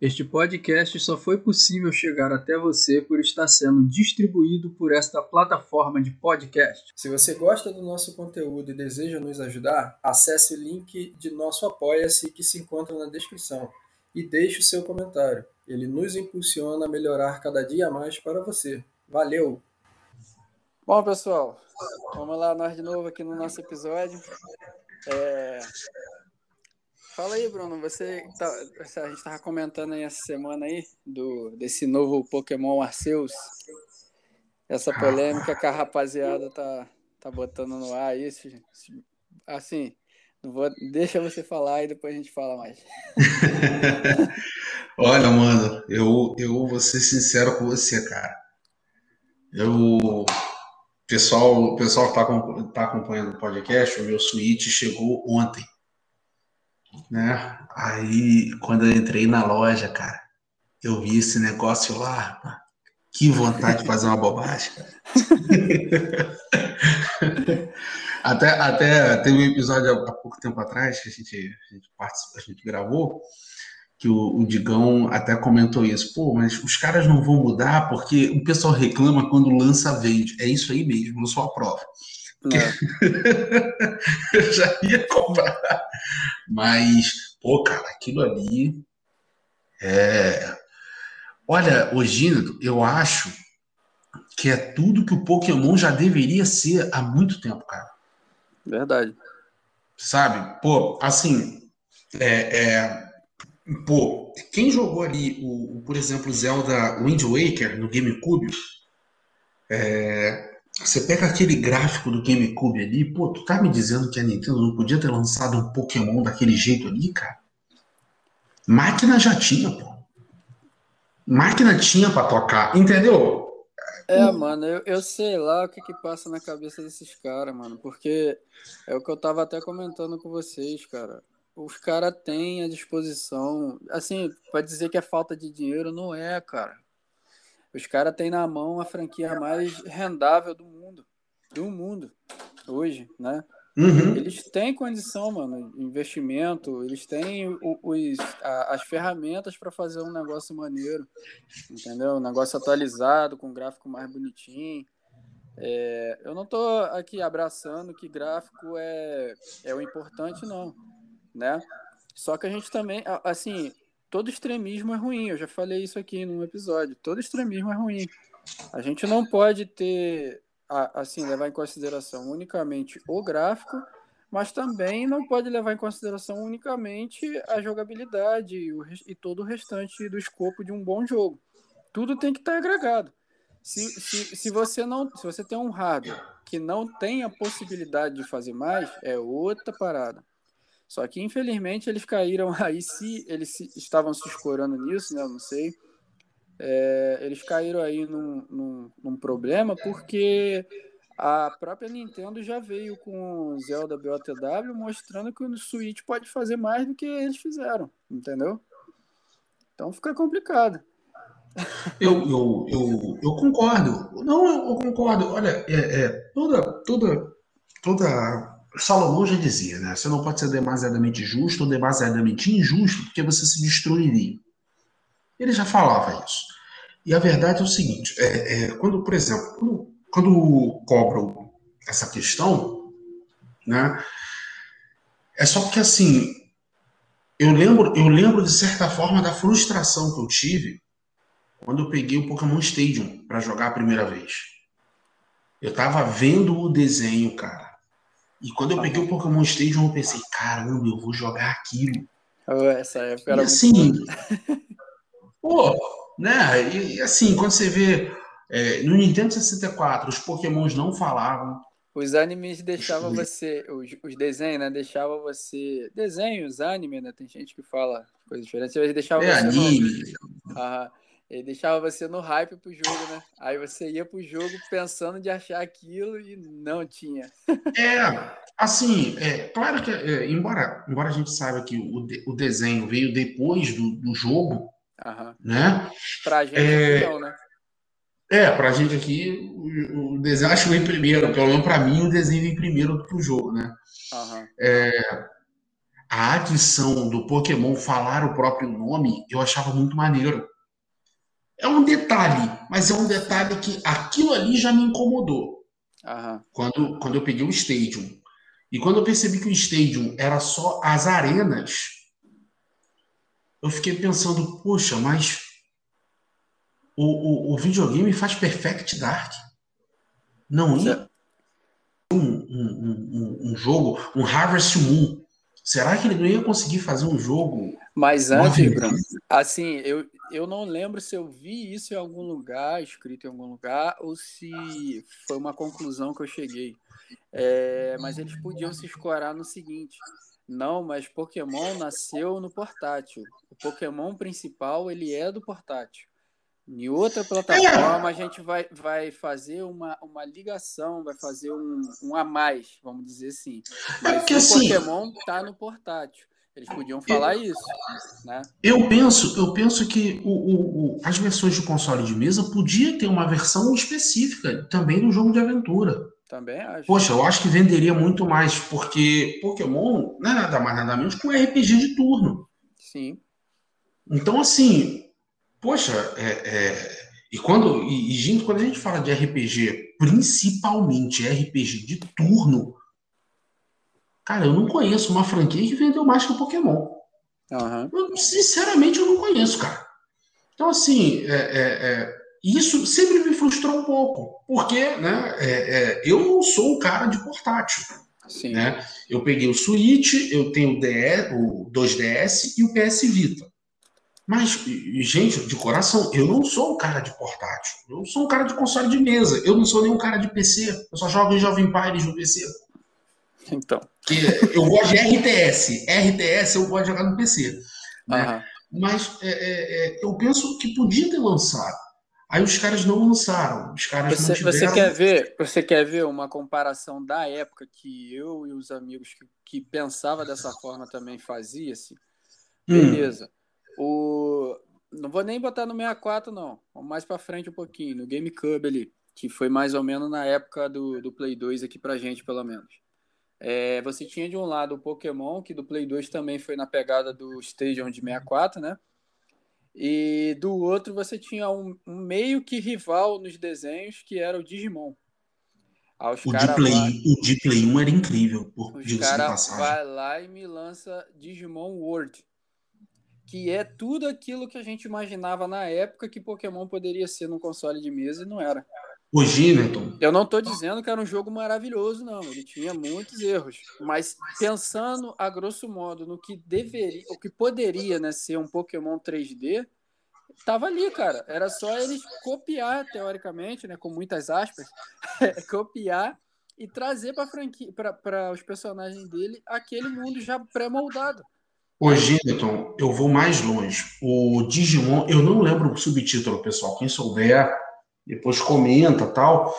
Este podcast só foi possível chegar até você por estar sendo distribuído por esta plataforma de podcast. Se você gosta do nosso conteúdo e deseja nos ajudar, acesse o link de nosso Apoia-se que se encontra na descrição e deixe o seu comentário. Ele nos impulsiona a melhorar cada dia mais para você. Valeu! Bom, pessoal, vamos lá, nós de novo aqui no nosso episódio. É... Fala aí, Bruno, você tá, a gente estava comentando aí essa semana aí do, desse novo Pokémon Arceus, essa polêmica que a rapaziada tá, tá botando no ar isso, assim, não vou, deixa você falar e depois a gente fala mais. Olha, mano, eu, eu vou ser sincero com você, cara. Eu, pessoal, pessoal que tá, tá acompanhando o podcast, o meu suíte chegou ontem né? Aí, quando eu entrei na loja, cara, eu vi esse negócio lá, que vontade de fazer uma bobagem. até, até teve um episódio há pouco tempo atrás que a gente, a gente, a gente gravou, que o, o, Digão até comentou isso. Pô, mas os caras não vão mudar porque o pessoal reclama quando lança vende. É isso aí mesmo, eu sou a prova. eu já ia comprar. Mas, pô, cara, aquilo ali é. Olha, Ogino, eu acho que é tudo que o Pokémon já deveria ser há muito tempo, cara. Verdade. Sabe? Pô, assim, é, é, pô, quem jogou ali, o, o, por exemplo, Zelda Wind Waker no GameCube, é, você pega aquele gráfico do GameCube ali, pô, tu tá me dizendo que a Nintendo não podia ter lançado um Pokémon daquele jeito ali, cara? Máquina já tinha, pô. Máquina tinha para tocar, entendeu? É, mano, eu, eu sei lá o que que passa na cabeça desses caras, mano, porque é o que eu tava até comentando com vocês, cara. Os caras têm à disposição, assim, para dizer que é falta de dinheiro, não é, cara. Os caras têm na mão a franquia mais rendável do mundo. Do mundo, hoje, né? Uhum. Eles têm condição, mano, investimento, eles têm os, as ferramentas para fazer um negócio maneiro, entendeu? Um negócio atualizado, com um gráfico mais bonitinho. É, eu não tô aqui abraçando que gráfico é, é o importante, não, né? Só que a gente também, assim, todo extremismo é ruim. Eu já falei isso aqui num episódio. Todo extremismo é ruim. A gente não pode ter, assim, levar em consideração unicamente o gráfico, mas também não pode levar em consideração unicamente a jogabilidade e, todo o restante do escopo de um bom jogo. Tudo tem que estar agregado. Se, se, se você não, se você tem um hardware que não tem a possibilidade de fazer mais, é outra parada. Só que, infelizmente, eles caíram aí, se eles se, estavam se escorando nisso, né? Eu não sei. É, eles caíram aí num, num, num, problema porque a própria Nintendo já veio com o Zelda BOTW mostrando que o Switch pode fazer mais do que eles fizeram, entendeu? Então fica complicado. Eu, eu, eu, eu concordo. Não, eu, concordo. Olha, é, é, toda, toda, toda Salomão já dizia, né? Você não pode ser demasiadamente justo ou demasiadamente injusto, porque você se destruiria. Ele já falava isso. E a verdade é o seguinte: é, é, quando, por exemplo, quando, quando cobram essa questão, né? É só porque assim, eu lembro, eu lembro de certa forma da frustração que eu tive quando eu peguei o Pokémon Stadium para jogar a primeira vez. Eu tava vendo o desenho, cara e quando eu peguei o Pokémon Stadium, eu pensei, caramba, eu vou jogar aquilo. Essa época era e assim, pô, né? E, assim, quando você vê é, no Nintendo 64, os Pokémons não falavam. Os animes deixavam você, os, os desenhos, né? Deixavam você. Desenhos, anime, né? Tem gente que fala coisas diferentes. Eles deixavam é, você. Anime. No... Ah, ele deixava você no hype pro jogo, né? Aí você ia pro jogo pensando de achar aquilo e não tinha. É, assim, é claro que, é, embora, embora a gente saiba que o, de, o desenho veio depois do, do jogo, Aham. né? Pra gente é, não, né? É, pra gente aqui, o, o desenho acho que vem primeiro, pelo menos pra mim o desenho vem primeiro pro jogo, né? Aham. É, a adição do Pokémon falar o próprio nome, eu achava muito maneiro. É um detalhe, mas é um detalhe que aquilo ali já me incomodou. Aham. Quando, quando eu peguei o Stadium. E quando eu percebi que o Stadium era só as arenas, eu fiquei pensando, poxa, mas o, o, o videogame faz Perfect Dark. Não ia um, um, um, um jogo, um Harvest Moon. Será que ele não ia conseguir fazer um jogo? Mas antes. Bruno, assim, eu, eu não lembro se eu vi isso em algum lugar, escrito em algum lugar, ou se foi uma conclusão que eu cheguei. É, mas eles podiam se escorar no seguinte: não, mas Pokémon nasceu no portátil. O Pokémon principal ele é do portátil. Em outra plataforma a gente vai, vai fazer uma, uma ligação, vai fazer um, um a mais, vamos dizer assim. Mas porque, o assim, Pokémon tá no portátil. Eles podiam falar isso, né? Eu penso, eu penso que o, o, o- as versões de console de mesa podia ter uma versão específica também do jogo de aventura. Também acho. Poxa, eu acho que venderia muito mais, porque Pokémon não é nada mais nada menos que um RPG de turno. Sim. Então, assim, poxa, é, é, e quando e, e, quando a gente fala de RPG, principalmente RPG de turno, cara, eu não conheço uma franquia que vendeu mais que o Pokémon. Aham. Eu, sinceramente, eu não conheço, cara. Então, assim, é, é, é, isso sempre me frustrou um pouco, porque né, é, é, eu não sou um cara de portátil. Sim. Né? Eu peguei o Switch, eu tenho o, DS, o 2DS e o PS Vita. Mas, gente, de coração, eu não sou um cara de portátil. Eu sou um cara de console de mesa. Eu não sou nem um cara de PC. Eu só jogo em Jovem Pires no PC. Então. Eu gosto de RTS. RTS eu gosto de jogar no PC. Né? Aham. Mas é, é, é, eu penso que podia ter lançado. Aí os caras não lançaram. Os caras Você, mantiveram. você quer ver? Você quer ver uma comparação da época que eu e os amigos que, que pensava dessa forma também fazia-se? Hum, Beleza. O não vou nem botar no 64 não. Vamos mais para frente um pouquinho, no GameCube ali, que foi mais ou menos na época do, do Play 2 aqui pra gente, pelo menos. É, você tinha de um lado o Pokémon, que do Play 2 também foi na pegada do Stadium de 64, né? E do outro você tinha um, um meio que rival nos desenhos, que era o Digimon. Os o, de cara Play, vai- o de Play 1 era incrível, por os de passagem. vai lá e me lança Digimon World. Que é tudo aquilo que a gente imaginava na época que Pokémon poderia ser no console de mesa e não era. O Gineton, Eu não tô dizendo que era um jogo maravilhoso, não. Ele tinha muitos erros. Mas pensando a grosso modo no que deveria, o que poderia né, ser um Pokémon 3D, tava ali, cara. Era só eles copiar, teoricamente, né, com muitas aspas, copiar e trazer para franquia, para os personagens dele aquele mundo já pré-moldado. o Gineton, eu vou mais longe. O Digimon, eu não lembro o subtítulo, pessoal. Quem souber, depois comenta tal.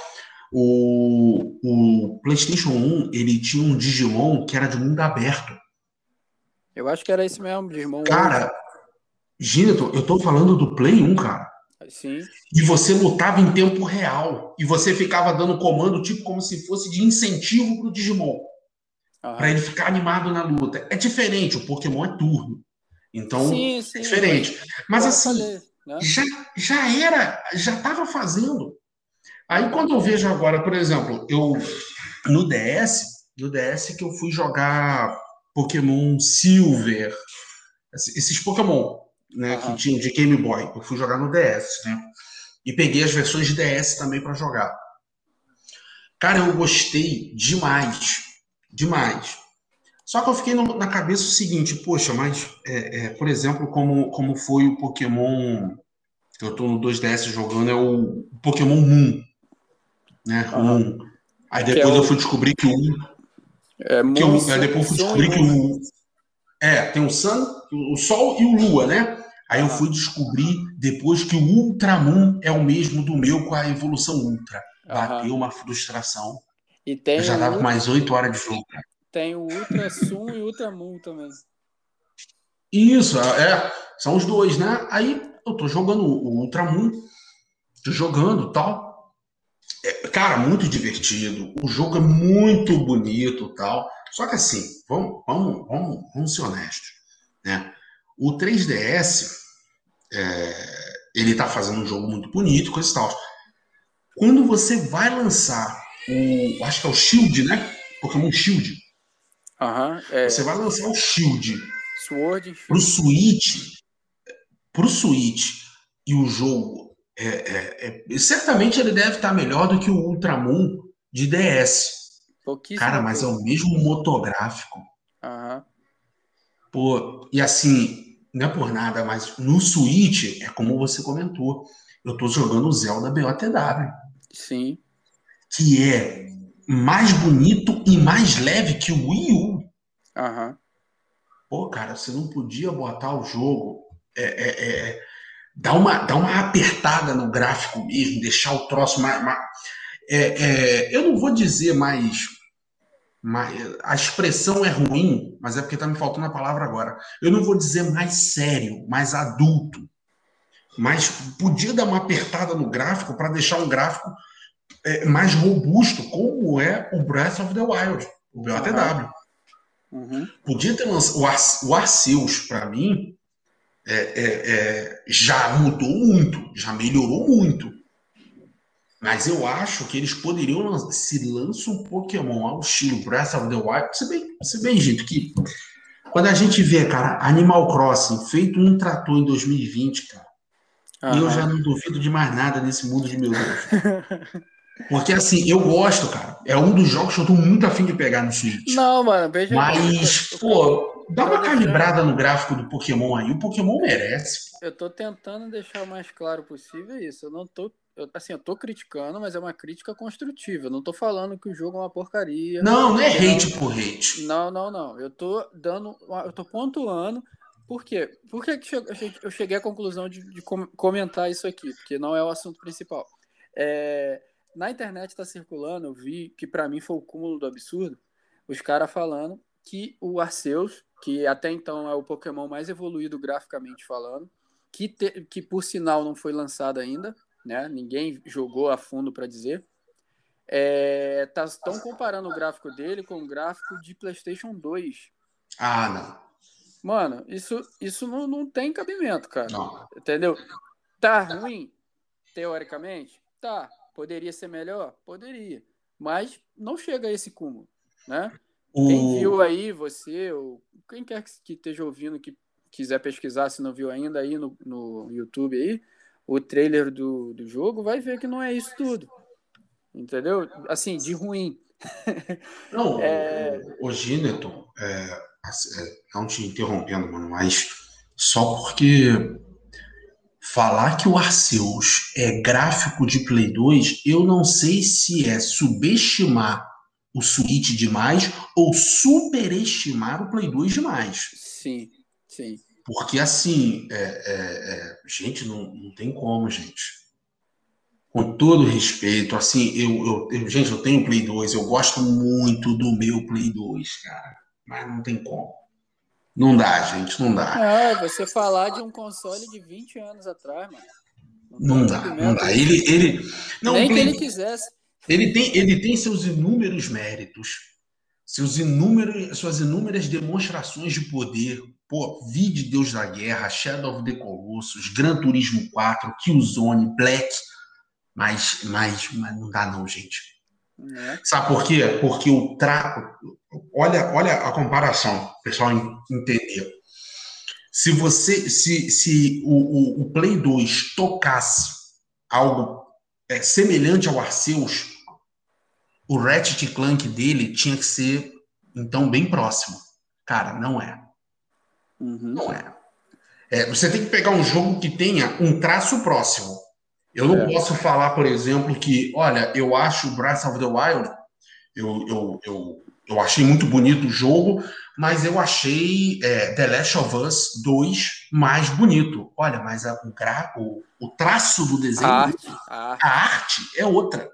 O, o PlayStation 1, ele tinha um Digimon que era de mundo aberto. Eu acho que era esse mesmo, Digimon. Cara, Gineton, eu tô falando do Play 1, cara. Sim, E você lutava em tempo real. E você ficava dando comando, tipo, como se fosse de incentivo pro Digimon. aham. Pra ele ficar animado na luta. É diferente, o Pokémon é turno. Então, sim, sim. é diferente. Mas assim, né? já, já era, já estava fazendo. Aí quando eu vejo agora, por exemplo, eu no DS, no DS que eu fui jogar Pokémon Silver, esse- esses Pokémon, né, Aham. que tinham de Game Boy, eu fui jogar no DS, né? E peguei as versões de DS também para jogar. Cara, eu gostei demais, demais. Só que eu fiquei no- na cabeça o seguinte, poxa, mas, é, é, por exemplo, como, como foi o Pokémon que eu tô no 2DS jogando, é o Pokémon Moon, né? O Aham. Moon. Aí é depois o- eu fui descobrir que o É, que Moon, o, aí depois eu fui descobrir que o é, tem o Sun, o Sol e o Lua, né? Aí eu fui descobrir depois que o Ultramoon é o mesmo do meu com a evolução Ultra. Bateu uma frustração. E tem, Eu já tava com mais 8 horas de jogo. Tem o Ultra Sun e Ultra Moon também. Isso, é. São os dois, né? Aí eu tô jogando o Ultramoon, tô jogando tal. É, cara, muito divertido. O jogo é muito bonito tal. Só que assim, vamos, vamos, vamos, vamos ser honestos. Né? O 3DS, é, ele tá fazendo um jogo muito bonito, coisa e tal. Quando você vai lançar o. Acho que é o Shield, né? Pokémon Shield. Aham. é, Você vai lançar o Shield Sword. pro Switch. Pro Switch e o jogo. É, é- é- certamente ele deve estar melhor do que o Ultramon de DS. Cara, mas é o mesmo motográfico. Aham. Pô, e assim, não é por nada, mas no Switch, é como você comentou. Eu tô jogando o Zelda BOTW, Sim. que é mais bonito e mais leve que o Wii U. Aham. Pô, cara, você não podia botar o jogo. É, é, é, dar, uma, dar uma apertada no gráfico mesmo, deixar o troço mais. mais- é, é, eu não vou dizer mais, mais. A expressão é ruim, mas é porque tá me faltando a palavra agora. Eu não vou dizer mais sério, mais adulto. Mas podia dar uma apertada no gráfico para deixar um gráfico é, mais robusto, como é o Breath of the Wild, o BOTW. Uhum. Podia ter lançado. O, Ar, o Arceus, para mim, é, é, é, já mudou muito, já melhorou muito. Mas eu acho que eles poderiam lançar. Se lança um Pokémon ao estilo Breath of the Wild. Se bem, se bem, gente, que quando a gente vê, cara, Animal Crossing feito um trator em 2020, cara, eu já não duvido de mais nada nesse mundo de meu Deus. Porque assim, eu gosto, cara. É um dos jogos que eu tô muito afim de pegar no Switch. Não, mano, veja. Mas, eu- pô, dá uma calibrada no gráfico do Pokémon aí. O Pokémon merece. Eu tô tentando deixar o mais claro possível isso. Eu não tô. eu- assim, eu tô criticando, mas é uma crítica construtiva. Eu não tô falando que o jogo é uma porcaria. Não, não é Não. hate por hate. Não, não, não. Eu tô dando. Eu tô pontuando. Por quê? Por que eu cheguei- à conclusão de, de com- comentar isso aqui? Porque não é o assunto principal. É, na internet tá circulando, eu vi que pra mim foi o cúmulo do absurdo, os caras falando que o Arceus, que até então é o Pokémon mais evoluído graficamente falando, que, te- que por sinal não foi lançado ainda, né? Ninguém jogou a fundo pra dizer. Estão comparando o gráfico dele com o gráfico de PlayStation 2. Ah, não. Mano, isso, isso não, não tem cabimento, cara. Não. Entendeu? Tá ruim, teoricamente? Tá. Poderia ser melhor? Poderia. Mas não chega a esse cúmulo, né? Quem O... viu aí, você, ou quem quer que esteja ouvindo, que quiser pesquisar, se não viu ainda aí no, no YouTube aí, o trailer do, do jogo, vai ver que não é isso tudo. Entendeu? Assim, de ruim. Não, É. o, o Gineton, é, é, não te interrompendo, mano, mas só porque falar que o Arceus é gráfico de Play 2, eu não sei se é subestimar o Switch demais ou superestimar o Play 2 demais. Sim, sim. Porque assim, é, é, é, gente, não, não tem como, gente. Com todo respeito, assim, eu, eu, eu- gente, eu tenho Play 2, eu gosto muito do meu Play 2, cara. Mas não tem como. Não dá, gente, não dá. Não, é você falar de um console de 20 anos atrás, mano. Não tem dá, não dá. Ele, ele, não, Nem o que ele quisesse. Ele tem, ele tem seus inúmeros méritos, seus inúmeros, suas inúmeras demonstrações de poder. Pô, Vide Deus da Guerra, Shadow of the Colossus, Gran Turismo 4, Killzone, Black. Mas, mas, mas não dá não, gente. Né? Sabe por quê? Porque o trato. Olha, olha a comparação, pessoal en- entender. Se você, se, se o, o, o Play 2 tocasse algo é, semelhante ao Arceus, o Ratchet Clank dele tinha que ser então bem próximo. Cara, não é. Uhum. Não é. É, você tem que pegar um jogo que tenha um traço próximo. Eu não É. posso falar, por exemplo, que, olha, eu acho Breath of the Wild, eu, eu, eu, eu achei muito bonito o jogo, mas eu achei é, The Last of Us 2 mais bonito. Olha, mas a- o, gra- o, o traço do desenho, A arte, a arte. a arte é outra.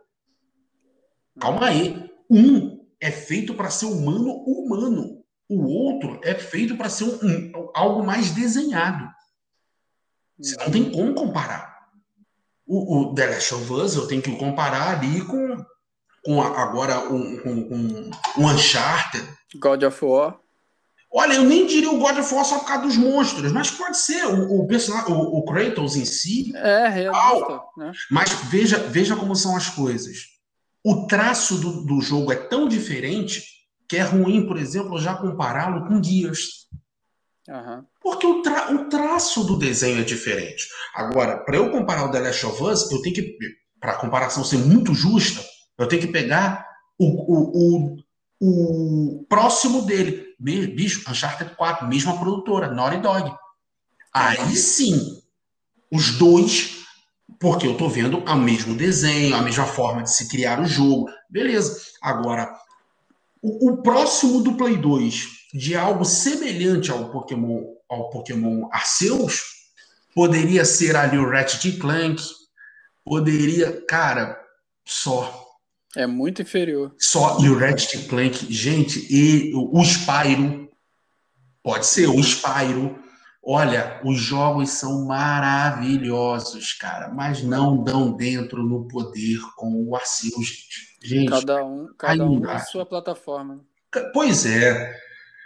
Calma aí. Um é feito para ser humano humano. O outro é feito para ser um- um- algo mais desenhado. Você não tem como comparar. O, o The Last of Us eu tenho que comparar ali com, com a, agora um, um, um, um Uncharted. God of War. Olha, eu nem diria o God of War só por causa dos monstros, mas pode ser o, o personagem, o, o, Kratos em si. É, realista, né? Mas veja, veja como são as coisas. O traço do, do jogo é tão diferente que é ruim, por exemplo, já compará-lo com Gears. Uhum. Porque o, tra o traço do desenho é diferente. Agora, para eu comparar o The Last of Us, eu tenho que, para a comparação ser muito justa, eu tenho que pegar o, o, o, o próximo dele. Bicho, Uncharted 4, mesma produtora, Naughty Dog. Aí sim, os dois, porque eu tô vendo o mesmo desenho, a mesma forma de se criar o jogo. Beleza. Agora, o, o próximo do Play 2 de algo semelhante ao Pokémon, ao Pokémon Arceus, poderia ser ali o Ratchet Clank, poderia, cara, só. É muito inferior. Só e o Ratchet Clank, gente, e o Spyro, pode ser o Spyro. Olha, os jogos são maravilhosos, cara, mas não dão dentro no poder com o Arceus, gente. gente cada um, cada um na sua plataforma. Pois é.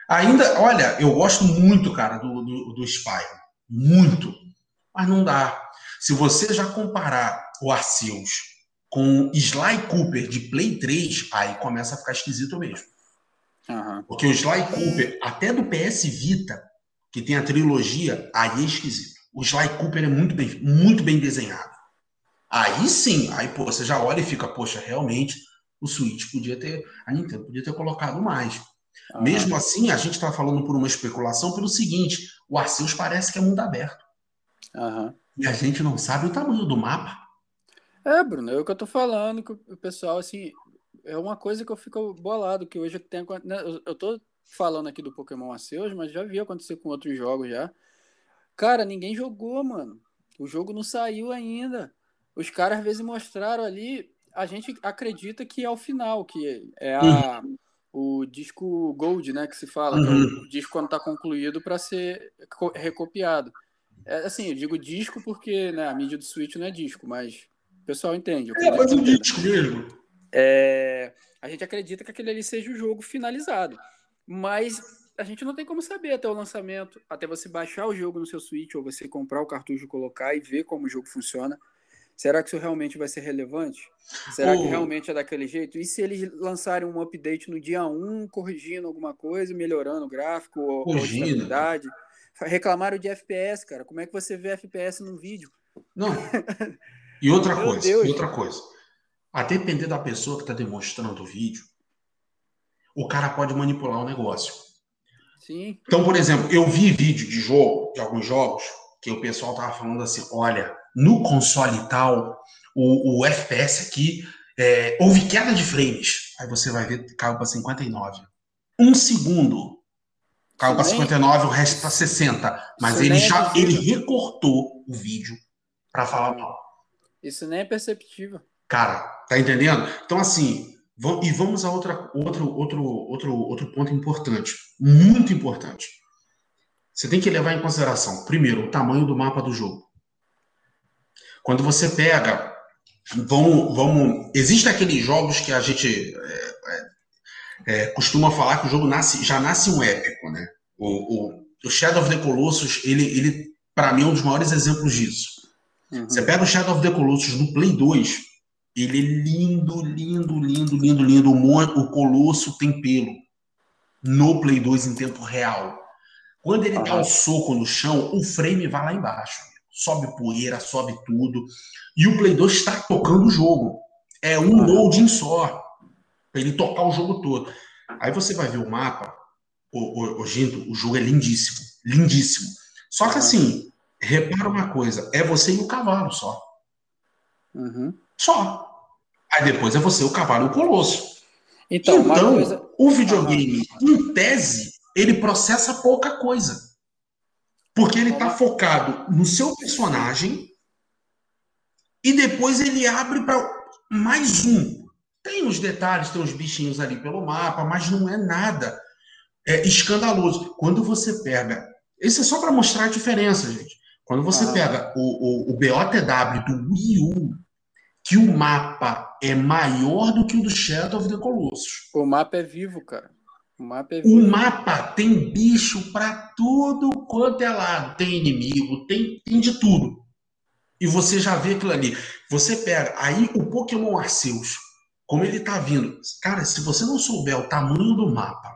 Ainda, olha, eu gosto muito, cara, do, do, do Spyro. Muito. Mas não dá. Se você já comparar o Arceus com Sly Cooper de Play 3, aí começa a ficar esquisito mesmo. Uhum. Porque o Sly Cooper, até do PS Vita, que tem a trilogia, aí é esquisito. O Sly Cooper é muito bem, muito bem desenhado. Aí sim, aí pô, você já olha e fica, poxa, realmente o Switch podia ter, a Nintendo podia ter colocado mais. Uhum. Mesmo assim, a gente está falando por uma especulação pelo seguinte: o Arceus parece que é mundo aberto. Uhum. E a gente não sabe o tamanho do mapa. É, Bruno, é o que eu tô falando, que o pessoal, assim, é uma coisa que eu fico bolado, que hoje tem. Né, eu tô falando aqui do Pokémon Arceus, mas já vi acontecer com outros jogos já. Cara, ninguém jogou, mano. O jogo não saiu ainda. Os caras às vezes mostraram ali, a gente acredita que é o final, que é a. Uhum o disco Gold, né, que se fala, uhum. que é o uhum. disco quando está concluído para ser recopiado. É, assim, eu digo disco porque né, a mídia do Switch não é disco, mas pessoal entende. É, mas um disco mesmo. É, a gente acredita que aquele ali seja o jogo finalizado, mas a gente não tem como saber até o lançamento, até você baixar o jogo no seu Switch ou você comprar o cartucho, colocar e ver como o jogo funciona. Será que isso realmente vai ser relevante? Será que realmente é daquele jeito? E se eles lançarem um update no dia 1, corrigindo alguma coisa, melhorando o gráfico ou, ou estabilidade? Reclamaram de FPS, cara. Como é que você vê FPS num vídeo? Não. E outra coisa, Deus. e outra coisa. A depender da pessoa que está demonstrando o vídeo, o cara pode manipular o negócio. Sim. Então, por exemplo, eu vi vídeo de jogo, de alguns jogos, que o pessoal tava falando assim, olha, no console tal, o, o FPS aqui, é, houve queda de frames. Aí você vai ver, caiu para 59. Um segundo, caiu para 59, o resto para 60. Mas ele já é ele recortou o vídeo para falar mal. Isso nem é perceptível. Cara, tá entendendo? Então, assim, e vamos a outra, outro, outro, outro, outro ponto importante, muito importante. Você tem que levar em consideração, primeiro, o tamanho do mapa do jogo. Quando você pega, vamos, vamos, existem aqueles jogos que a gente é, é, é, costuma falar que o jogo nasce, já nasce um épico, né? O, o, o Shadow of the Colossus, ele, ele para mim é um dos maiores exemplos disso. Uhum. Você pega o Shadow of the Colossus no Play 2, ele é lindo, lindo, lindo, lindo, lindo. O, o Colosso tem pelo no Play 2 em tempo real. Quando ele dá o um soco no chão, o frame vai lá embaixo sobe poeira, sobe tudo. E o Play 2 está tocando o jogo. É um loading só. Para ele tocar o jogo todo. Aí você vai ver o mapa, o, o, o Ginto, o jogo é lindíssimo. Lindíssimo. Só que assim, repara uma coisa: é você e o cavalo só. Uhum. Só. Aí depois é você, o cavalo e o colosso. Então, então coisa... o videogame, em tese, ele processa pouca coisa. Porque ele está focado no seu personagem e depois ele abre para mais um. Tem os detalhes, tem os bichinhos ali pelo mapa, mas não é nada é, escandaloso. Quando você pega. Isso é só para mostrar a diferença, gente. Quando você ah. pega o, o, o BOTW do Wii U, que o mapa é maior do que o do Shadow of the Colossus. O mapa é vivo, cara. O mapa é. O mapa tem bicho para tudo quanto é lado. Tem inimigo, tem, tem de tudo. E você já vê aquilo ali. Você pega aí o Pokémon Arceus, como ele tá vindo. Cara, se você não souber o tamanho do mapa,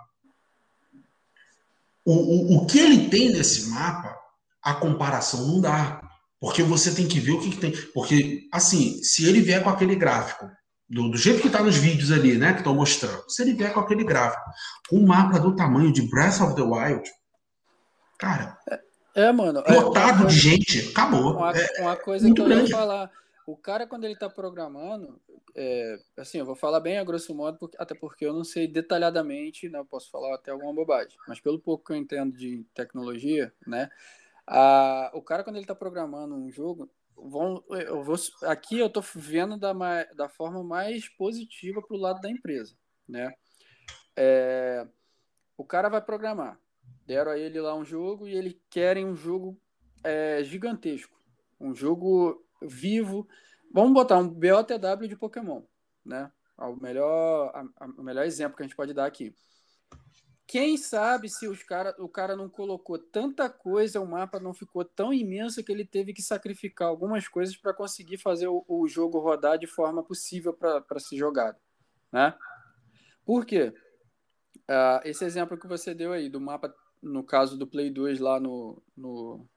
o, o, o que ele tem nesse mapa, a comparação não dá. Porque você tem que ver o que, que tem. Porque, assim, se ele vier com aquele gráfico, do, do jeito que está nos vídeos ali, né, que estão mostrando, se ele vier com aquele gráfico, um mapa do tamanho de Breath of the Wild, cara. É, mano. Lotado é, de gente, acabou. Uma, é, uma coisa que eu grande. ia falar. O cara, quando ele está programando, é, assim, eu vou falar bem a grosso modo, porque, até porque eu não sei detalhadamente, né, eu posso falar até alguma bobagem, mas pelo pouco que eu entendo de tecnologia, né, a, o cara, quando ele está programando um jogo, vão, eu vou, aqui eu estou vendo da, da forma mais positiva para o lado da empresa, né, é, o cara vai programar, deram a ele lá um jogo e ele querem um jogo é, gigantesco, um jogo vivo. Vamos botar um BOTW de Pokémon, né? O melhor, a, a, o melhor exemplo que a gente pode dar aqui. Quem sabe se os cara, o cara não colocou tanta coisa, o mapa não ficou tão imenso que ele teve que sacrificar algumas coisas para conseguir fazer o, o, jogo rodar de forma possível para ser jogado, né? Por quê? Uh, esse exemplo que você deu aí do mapa, no caso do Play 2 lá no, no,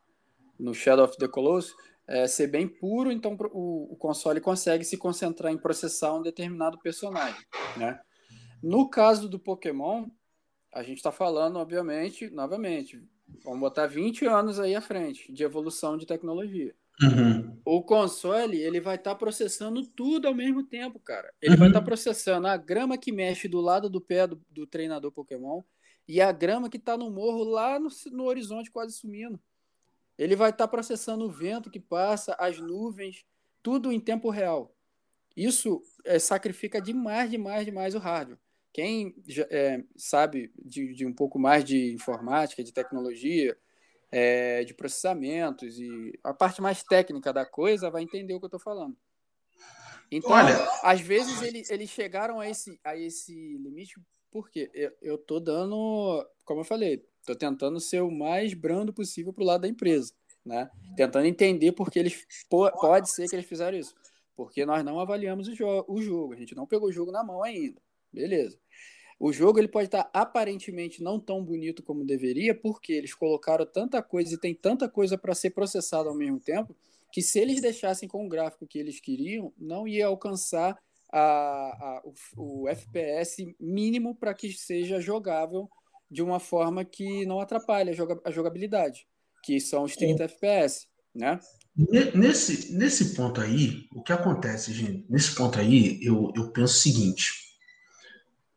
no Shadow of the Colossus, é, ser bem puro, então o, o, console consegue se concentrar em processar um determinado personagem. Né? No caso do Pokémon, a gente está falando, obviamente, novamente, vamos botar 20 anos aí à frente de evolução de tecnologia. Uhum. O console ele vai estar tá processando tudo ao mesmo tempo, cara. Ele uhum. vai estar tá processando a grama que mexe do lado do pé do, do treinador Pokémon e a grama que está no morro lá no, no horizonte quase sumindo. Ele vai estar tá processando o vento que passa, as nuvens, tudo em tempo real. Isso é, sacrifica demais, demais, demais o hardware. Quem é, sabe de, de, um pouco mais de informática, de tecnologia, é, de processamentos e a parte mais técnica da coisa vai entender o que eu estou falando. Então, Olha... às vezes eles, eles chegaram a esse, a esse limite porque eu, eu tô dando, como eu falei, Estou tentando ser o mais brando possível para o lado da empresa, né? Tentando entender porque eles pode ser que eles fizeram isso, porque nós não avaliamos o, jo o jogo, a gente não pegou o jogo na mão ainda, beleza? O jogo ele pode estar aparentemente não tão bonito como deveria, porque eles colocaram tanta coisa e tem tanta coisa para ser processada ao mesmo tempo, que se eles deixassem com o gráfico que eles queriam, não ia alcançar a, a, o, o FPS mínimo para que seja jogável de uma forma que não atrapalhe a jogabilidade, que são os 30 é. FPS, né? Nesse, nesse ponto aí, o que acontece, gente? Nesse ponto aí, eu, eu penso o seguinte: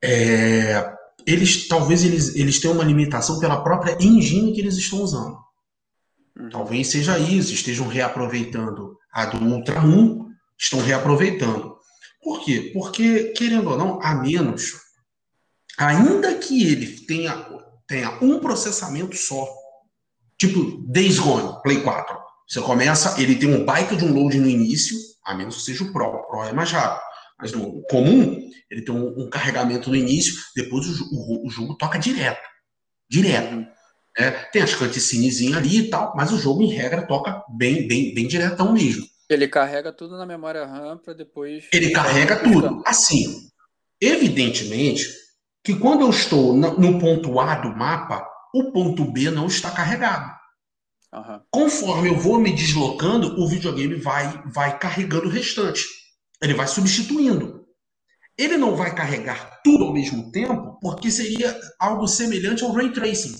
é, eles talvez eles, eles tenham uma limitação pela própria engine que eles estão usando. Uhum. Talvez seja isso, estejam reaproveitando a do Ultra 1, estão reaproveitando. Por quê? Porque, querendo ou não, a menos ainda que ele tenha, tenha um processamento só, tipo Days Gone, Play 4, você começa, ele tem um baita de um load no início, a menos que seja o Pro, o Pro é mais rápido. Mas no comum, ele tem um, um carregamento no início, depois o, o, o, jogo toca direto. Direto. É, tem as cutscenezinhas ali e tal, mas o jogo, em regra, toca bem, bem, bem diretão mesmo. Ele carrega tudo na memória RAM para depois. Ele carrega tudo. Assim, evidentemente, que quando eu estou no ponto A do mapa, o ponto B não está carregado. Uhum. Conforme eu vou me deslocando, o videogame vai, vai carregando o restante. Ele vai substituindo. Ele não vai carregar tudo ao mesmo tempo, porque seria algo semelhante ao ray tracing.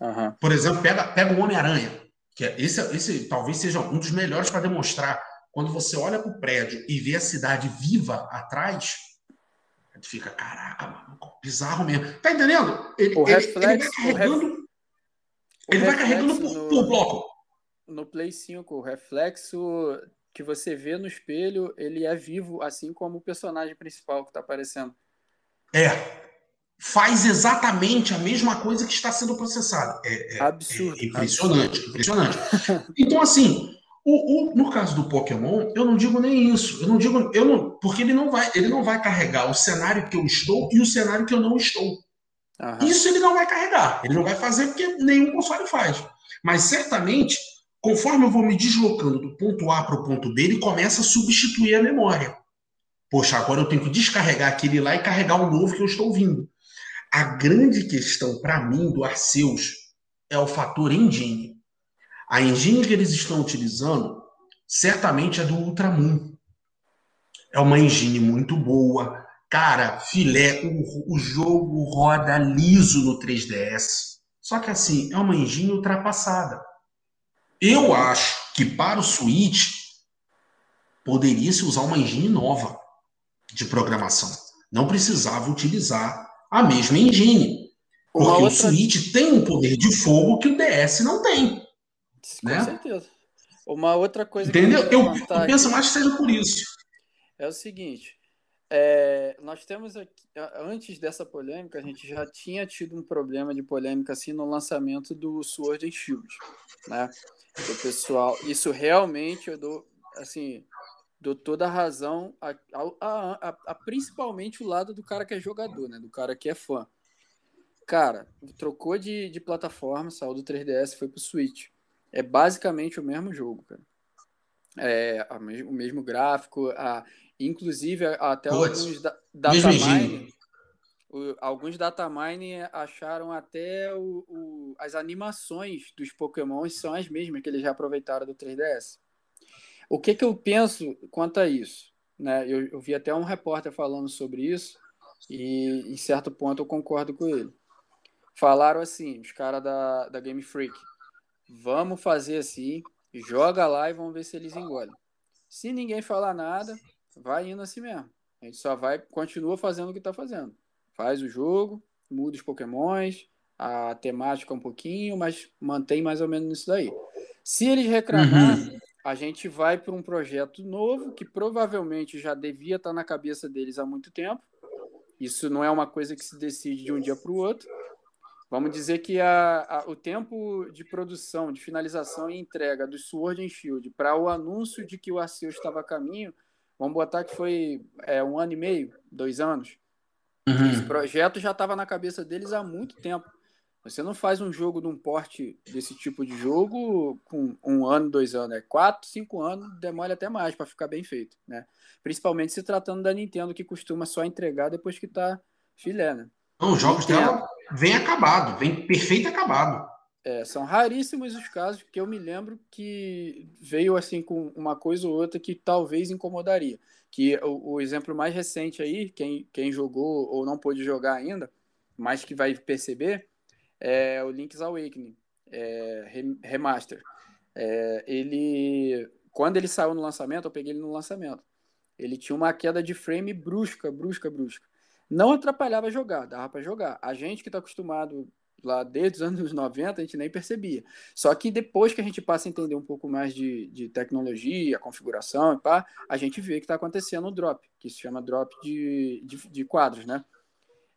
Uhum. Por exemplo, pega, pega o Homem-Aranha, que é, esse, esse talvez seja um dos melhores para demonstrar. Quando você olha para o prédio e vê a cidade viva atrás, fica, caraca, mano, bizarro mesmo. Tá entendendo? Ele, o ele, reflexo, ele vai carregando. ele vai carregando por, no, por bloco. No Play 5, o reflexo que você vê no espelho, ele é vivo, assim como o personagem principal que tá aparecendo. É. faz exatamente a mesma coisa que está sendo processada. É, é, absurdo. É impressionante, absurdo. impressionante. Então, assim, o, o, no caso do Pokémon, eu não digo nem isso. Eu não digo, eu não, porque ele não vai, ele não vai carregar o cenário que eu estou e o cenário que eu não estou. Uhum. Isso ele não vai carregar. Ele não vai fazer porque nenhum console faz. Mas certamente, conforme eu vou me deslocando do ponto A para o ponto B, ele começa a substituir a memória. Poxa, agora eu tenho que descarregar aquele lá e carregar o novo que eu estou ouvindo. A grande questão para mim do Arceus é o fator engine. A engine que eles estão utilizando certamente é do Ultramoon. É uma engine muito boa. Cara, filé, o, o jogo roda liso no 3DS. Só que assim, é uma engine ultrapassada. Eu acho que para o Switch poderia se usar uma engine nova de programação. Não precisava utilizar a mesma engine. Porque outra... o Switch tem um poder de fogo que o DS não tem. Com né? certeza. Uma outra coisa Entendeu? que eu, eu, eu penso mais que seja por isso. É o seguinte. É, nós temos aqui, antes dessa polêmica, a gente já tinha tido um problema de polêmica assim no lançamento do Sword and Shield, né? Pessoal, isso realmente eu dou, assim, dou toda a razão a, a, a, a, principalmente o lado do cara que é jogador, né? Do cara que é fã. Cara, trocou de, de plataforma, saiu do 3DS, foi pro Switch é basicamente o mesmo jogo, cara. É, o mesmo gráfico, a, inclusive até Puts, alguns da, datamine, alguns datamine acharam até o, o, as animações dos Pokémon são as mesmas que eles já aproveitaram do 3DS. O que, que eu penso quanto a isso? Né? Eu, eu vi até um repórter falando sobre isso e em certo ponto eu concordo com ele. Falaram assim, os caras da, da Game Freak, Vamos fazer assim, joga lá e vamos ver se eles engolem. Se ninguém falar nada, vai indo assim mesmo. A gente só vai, continua fazendo o que está fazendo. Faz o jogo, muda os pokémons, a temática um pouquinho, mas mantém mais ou menos isso daí. Se eles reclamar, uhum. a gente vai para um projeto novo que provavelmente já devia estar tá na cabeça deles há muito tempo. Isso não é uma coisa que se decide de um dia para o outro. Vamos dizer que a, a, o tempo de produção, de finalização e entrega do Sword and Shield para o anúncio de que o Arceus estava a caminho, vamos botar que foi é, um ano e meio, dois anos. Uhum. Esse projeto já estava na cabeça deles há muito tempo. Você não faz um jogo de um porte desse tipo de jogo com um ano, dois anos. É quatro, cinco anos, demora até mais para ficar bem feito, né? Principalmente se tratando da Nintendo, que costuma só entregar depois que está filé, né? Não, os jogos dela vem acabado, vem perfeito acabado. É, são raríssimos os casos que eu me lembro que veio assim com uma coisa ou outra que talvez incomodaria. Que o, o exemplo mais recente aí, quem, quem jogou ou não pôde jogar ainda, mas que vai perceber, é o Link's Awakening é, Remaster. É, ele, quando ele saiu no lançamento, eu peguei ele no lançamento. Ele tinha uma queda de frame brusca, brusca, brusca. Não atrapalhava jogar, dava para jogar. A gente que está acostumado lá desde os anos 90, a gente nem percebia. Só que depois que a gente passa a entender um pouco mais de, de tecnologia, configuração e pá, a gente vê que está acontecendo o drop, que se chama drop de, de, de quadros, né?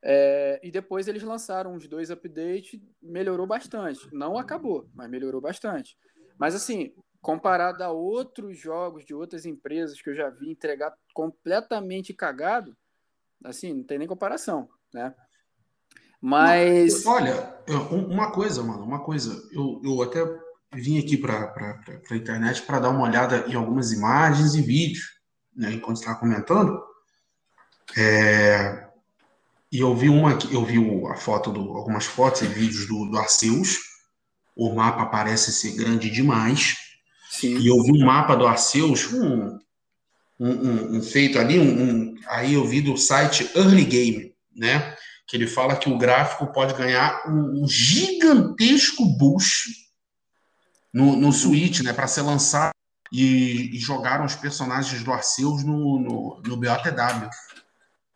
É, e depois eles lançaram uns dois updates, melhorou bastante. Não acabou, mas melhorou bastante. Mas assim, comparado a outros jogos de outras empresas que eu já vi entregar completamente cagado, Assim, não tem nem comparação, né? Mas. Olha, uma coisa, mano, uma coisa. Eu, eu até vim aqui para a internet para dar uma olhada em algumas imagens e vídeos, né, enquanto estava comentando. É, e eu vi uma eu vi a foto do, algumas fotos e vídeos do, do Arceus. O mapa parece ser grande demais. Sim. E eu vi um mapa do Arceus, um, um, um, um feito ali, um, aí eu vi do site Early Game, né? Que ele fala que o gráfico pode ganhar um, gigantesco boost no, no Switch, né? Para ser lançado e, e, jogaram os personagens do Arceus no, no, no BOTW,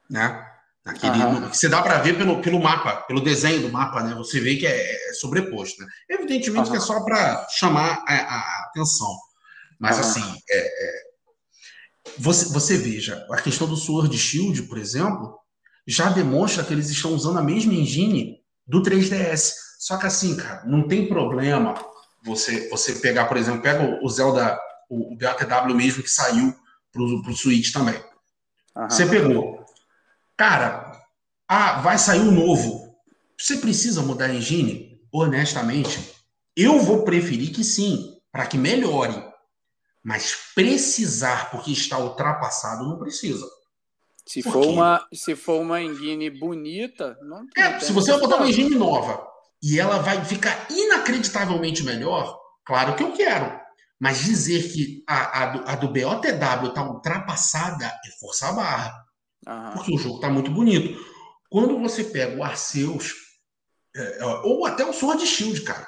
né? Naquele, no, você dá para ver pelo, pelo mapa, pelo desenho do mapa, né? Você vê que é, é sobreposto, né? Evidentemente que é só para chamar a, a, atenção, mas assim, é, é você, você veja, a questão do Sword Shield, por exemplo, já demonstra que eles estão usando a mesma engine do 3DS. Só que assim, cara, não tem problema você você pegar, por exemplo, pega o Zelda, o, o BATW mesmo que saiu pro, pro Switch também. Uhum. Você pegou. Cara, ah, vai sair um novo. Você precisa mudar a engine? Honestamente, eu vou preferir que sim, para que melhore. Mas precisar porque está ultrapassado não precisa. Se for, uma, se for uma engine bonita, não É, se você vai botar uma engine nova e ela vai ficar inacreditavelmente melhor, claro que eu quero. Mas dizer que a, a, do, a do BOTW está ultrapassada é forçar a barra. Uhum. Porque o jogo está muito bonito. Quando você pega o Arceus, é, é, ou até o Sword Shield, cara.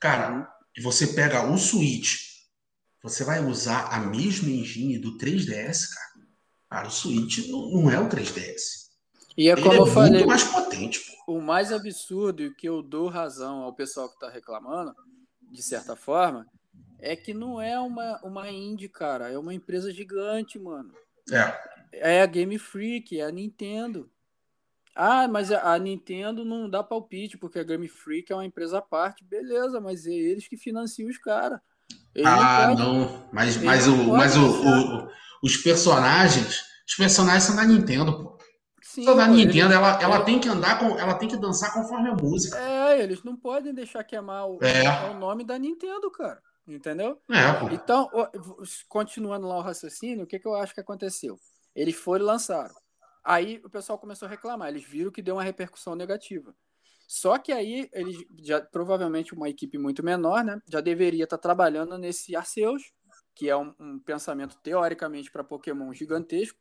Cara, uhum. e você pega o Switch, você vai usar a mesma engine do 3DS, cara. Cara, o Switch não, não é o 3DS. E é como Ele é eu falei. muito mais potente, pô. O mais absurdo e que eu dou razão ao pessoal que está reclamando, de certa forma, é que não é uma, uma indie, cara. É uma empresa gigante, mano. É. É a Game Freak, é a Nintendo. Ah, mas a Nintendo não dá palpite, porque a Game Freak é uma empresa à parte. Beleza, mas é eles que financiam os caras. Ah, não. Mas, mas, o, mas o, os personagens. Os personagens são da Nintendo, pô. Sim, são da Nintendo, ela, ela tem que andar com. Ela tem que dançar conforme a música. É, eles não podem deixar queimar o, é. o nome da Nintendo, cara. Entendeu? É, pô. Então, continuando lá o raciocínio, o que, que eu acho que aconteceu? Eles foram e lançaram. Aí o pessoal começou a reclamar, eles viram que deu uma repercussão negativa. Só que aí eles já provavelmente uma equipe muito menor, né, já deveria estar trabalhando nesse Arceus, que é um, um pensamento teoricamente para Pokémon gigantesco.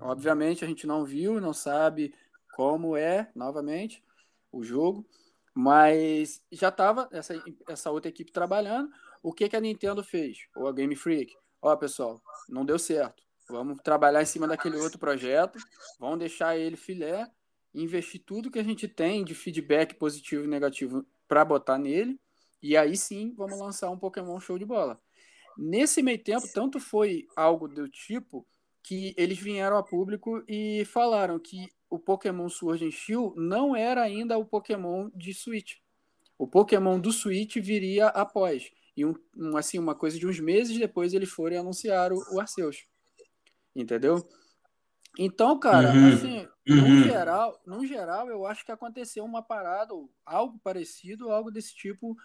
Obviamente a gente não viu, não sabe como é novamente o jogo, mas já estava essa, essa outra equipe trabalhando. O que, que a Nintendo fez? Ou a Game Freak? Ó, pessoal, não deu certo. Vamos trabalhar em cima daquele outro projeto, vamos deixar ele filé, investir tudo que a gente tem de feedback positivo e negativo para botar nele, e aí sim vamos lançar um Pokémon show de bola. Nesse meio tempo, tanto foi algo do tipo que eles vieram a público e falaram que o Pokémon Sword and Shield não era ainda o Pokémon de Switch. O Pokémon do Switch viria após. E um, um, assim, uma coisa de uns meses depois eles foram anunciar o, o Arceus. Entendeu? Então, cara, uhum. assim, uhum. no, geral, no geral, eu acho que aconteceu uma parada, algo parecido, algo desse tipo,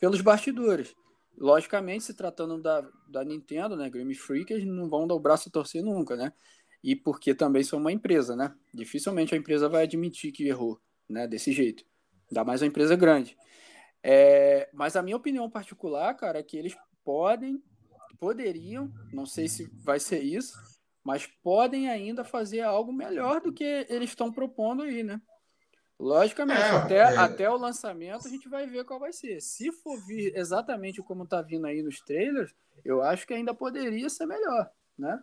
pelos bastidores. Logicamente, se tratando da, da Nintendo, né, Game Freak, eles não vão dar o braço a torcer nunca, né? E porque também são uma empresa, né? Dificilmente a empresa vai admitir que errou, né? Desse jeito. Ainda mais uma empresa grande. É, mas a minha opinião particular, cara, é que eles podem, poderiam, não sei se vai ser isso, mas podem ainda fazer algo melhor do que eles estão propondo aí, né? Logicamente, é, até, é... até o lançamento a gente vai ver qual vai ser. Se for vir exatamente como tá vindo aí nos trailers, eu acho que ainda poderia ser melhor, né?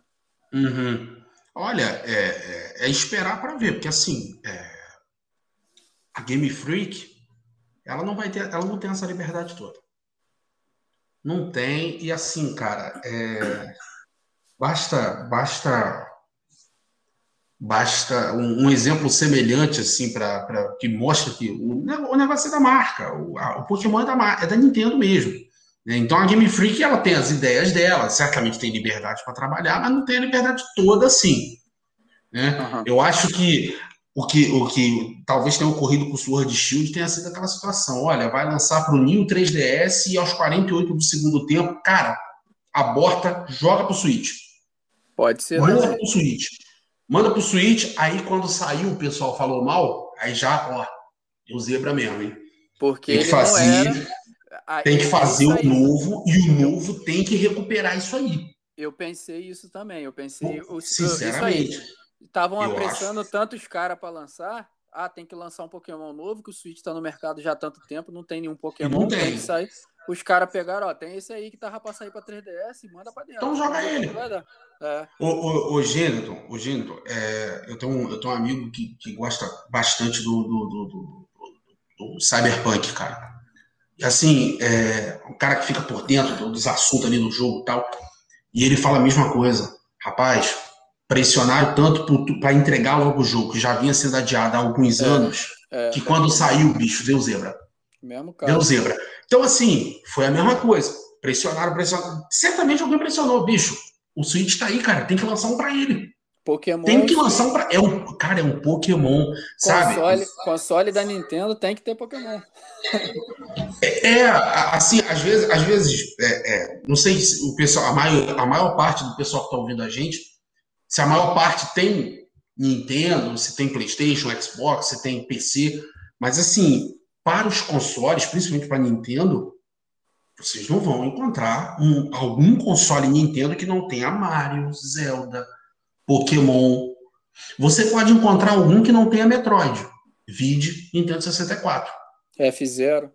Uhum. Olha, é, é, é esperar para ver, porque assim, é, a Game Freak, ela não vai ter, ela não tem essa liberdade toda. Não tem, e assim, cara, é, Basta, basta, basta um, um exemplo semelhante assim para que mostra que o, o, negócio é da marca, o, a, o Pokémon é da, é da Nintendo mesmo. Né? Então a Game Freak ela tem as ideias dela, certamente tem liberdade para trabalhar, mas não tem a liberdade toda assim. Né? Uhum. Eu acho que o que, o que talvez tenha ocorrido com o Sword Shield tenha sido aquela situação. Olha, vai lançar para o New 3DS e aos 48 do segundo tempo, cara, aborta, joga para o Switch. Pode ser. Manda né? pro Switch. Manda pro Switch, aí quando saiu o pessoal falou mal, aí já, ó, eu zebra mesmo, hein? Porque tem que fazer, era... tem que fazer o novo e o novo tem que recuperar isso aí. Eu pensei isso também, eu pensei Pô, sinceramente. Estavam apressando acho. tantos caras para lançar. Ah, tem que lançar um Pokémon novo, que o Switch está no mercado já há tanto tempo, não tem nenhum Pokémon, não tem. tem que sair. Os caras pegaram, ó, tem esse aí que tava pra sair pra 3DS, manda pra dentro. Então joga ele. É. O, o, o Gêneton, o Gêneton é, eu, tenho, eu tenho um amigo que, que gosta bastante do, do, do, do, do Cyberpunk, cara. E assim, é, um cara que fica por dentro dos assuntos ali do jogo e tal. E ele fala a mesma coisa. Rapaz, pressionaram tanto para entregar logo o jogo, que já vinha sendo adiado há alguns é, anos, é, que quando saiu, bicho, deu zebra. Mesmo caso. Deu zebra. Então, assim, foi a mesma coisa. Pressionaram, pressionaram. Certamente alguém pressionou, bicho. O Switch tá aí, cara. Tem que lançar um para ele. Pokémon. Tem que lançar um pra. É um, cara, é um Pokémon, sabe? Console, console da Nintendo tem que ter Pokémon. É, é assim, às vezes, às vezes é, é, não sei se o pessoal, a maior, a maior parte do pessoal que está ouvindo a gente, se a maior parte tem Nintendo, se tem PlayStation, Xbox, se tem PC, mas assim, para os consoles, principalmente para Nintendo, vocês não vão encontrar um, algum console Nintendo que não tenha Mario, Zelda, Pokémon. Você pode encontrar algum que não tenha Metroid. Vide Nintendo 64. F0.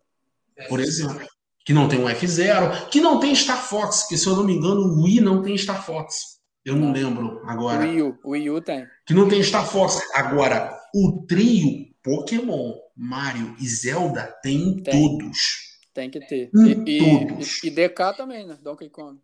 Por exemplo. Que não tem um F0. Que não tem Star Fox. Que se eu não me engano, o Wii não tem Star Fox. Eu não lembro agora. O Wii U, o Wii U tem. Que não tem Star Fox. Agora, o trio Pokémon, Mario e Zelda tem, tem. todos. Tem que ter. Em e, todos. E, e DK também, né? Donkey Kong.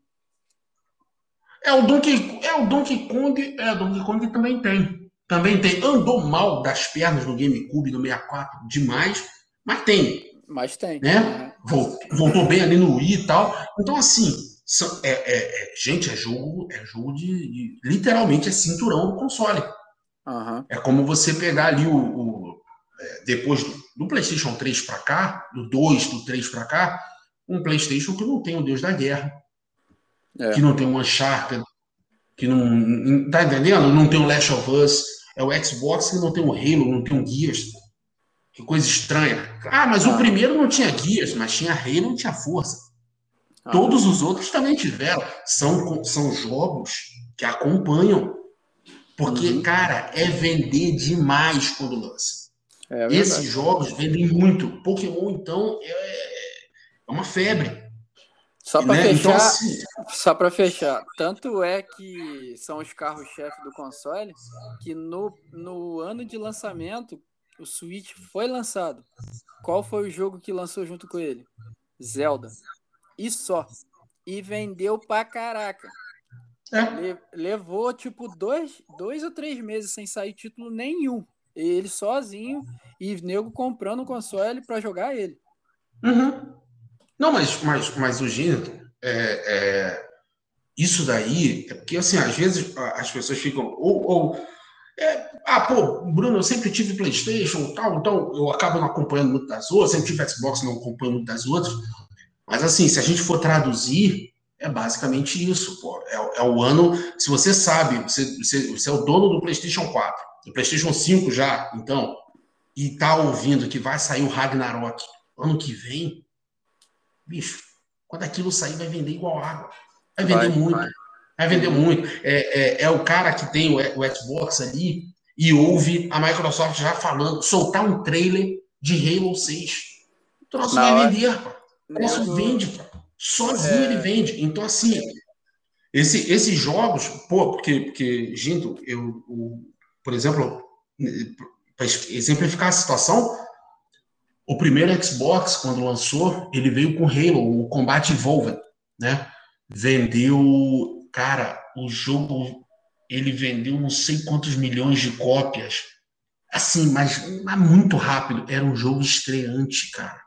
É o Donkey, é o Donkey Kong, é o Donkey Kong também tem. Também tem. Andou mal das pernas no GameCube no 64 demais, mas tem. Mas tem. Né? Voltou, voltou bem ali no Wii e tal. Então, assim, são, é, é, é, gente, é jogo, é jogo de, de, Literalmente é cinturão do console. Uhum. É como você pegar ali o. o depois do, do, PlayStation 3 para cá, do 2, do 3 para cá, um PlayStation que não tem o Deus da Guerra é. que não tem um Uncharted, que não. Tá entendendo? Não tem um Last of Us. É o Xbox que não tem um Halo, não tem um Gears. Que coisa estranha. Ah, mas ah. o primeiro não tinha Gears, mas tinha Halo, não tinha força. Ah. Todos os outros também tiveram. São, são jogos que acompanham. Porque, uhum. cara, é vender demais quando lança. É Esses jogos vendem muito. Pokémon, então, é, é uma febre. Só para né? fechar, então, assim... só para fechar, tanto é que são os carros-chefe do console que no, no ano de lançamento o Switch foi lançado. Qual foi o jogo que lançou junto com ele? Zelda. E só. E vendeu pra caraca. É. levou tipo dois, dois ou três meses sem sair título nenhum. Ele sozinho e nego comprando o console para jogar ele. Uhum. Não, mas, mas, mas o Gêneto, é, é, isso daí, é porque assim, às vezes as pessoas ficam, ou, ou é, ah, pô, Bruno, eu sempre tive Playstation tal, então eu acabo não acompanhando muito das outras, sempre tive Xbox, não acompanho muito das outras, mas assim, se a gente for traduzir, é basicamente isso, pô, é, é o ano, se você sabe, você, você, você é o dono do Playstation 4, do Playstation 5 já, então, e tá ouvindo que vai sair o Ragnarok ano que vem, bicho, quando aquilo sair, vai vender igual água. Vai vender vai, muito. Vai. vai. vender muito. É, é, é, o cara que tem o, o Xbox ali e ouve a Microsoft já falando, soltar um trailer de Halo 6. O troço vai vender, pô. O troço vende, pô. Sozinho é... ele vende. Então, assim, esse, esses jogos, pô, porque, porque Ginto, eu, o, por exemplo, para exemplificar a situação, o primeiro Xbox, quando lançou, ele veio com Halo, o Combat Evolved, né? Vendeu, cara, o jogo, ele vendeu não sei quantos milhões de cópias. Assim, mas, mas muito rápido. Era um jogo estreante, cara.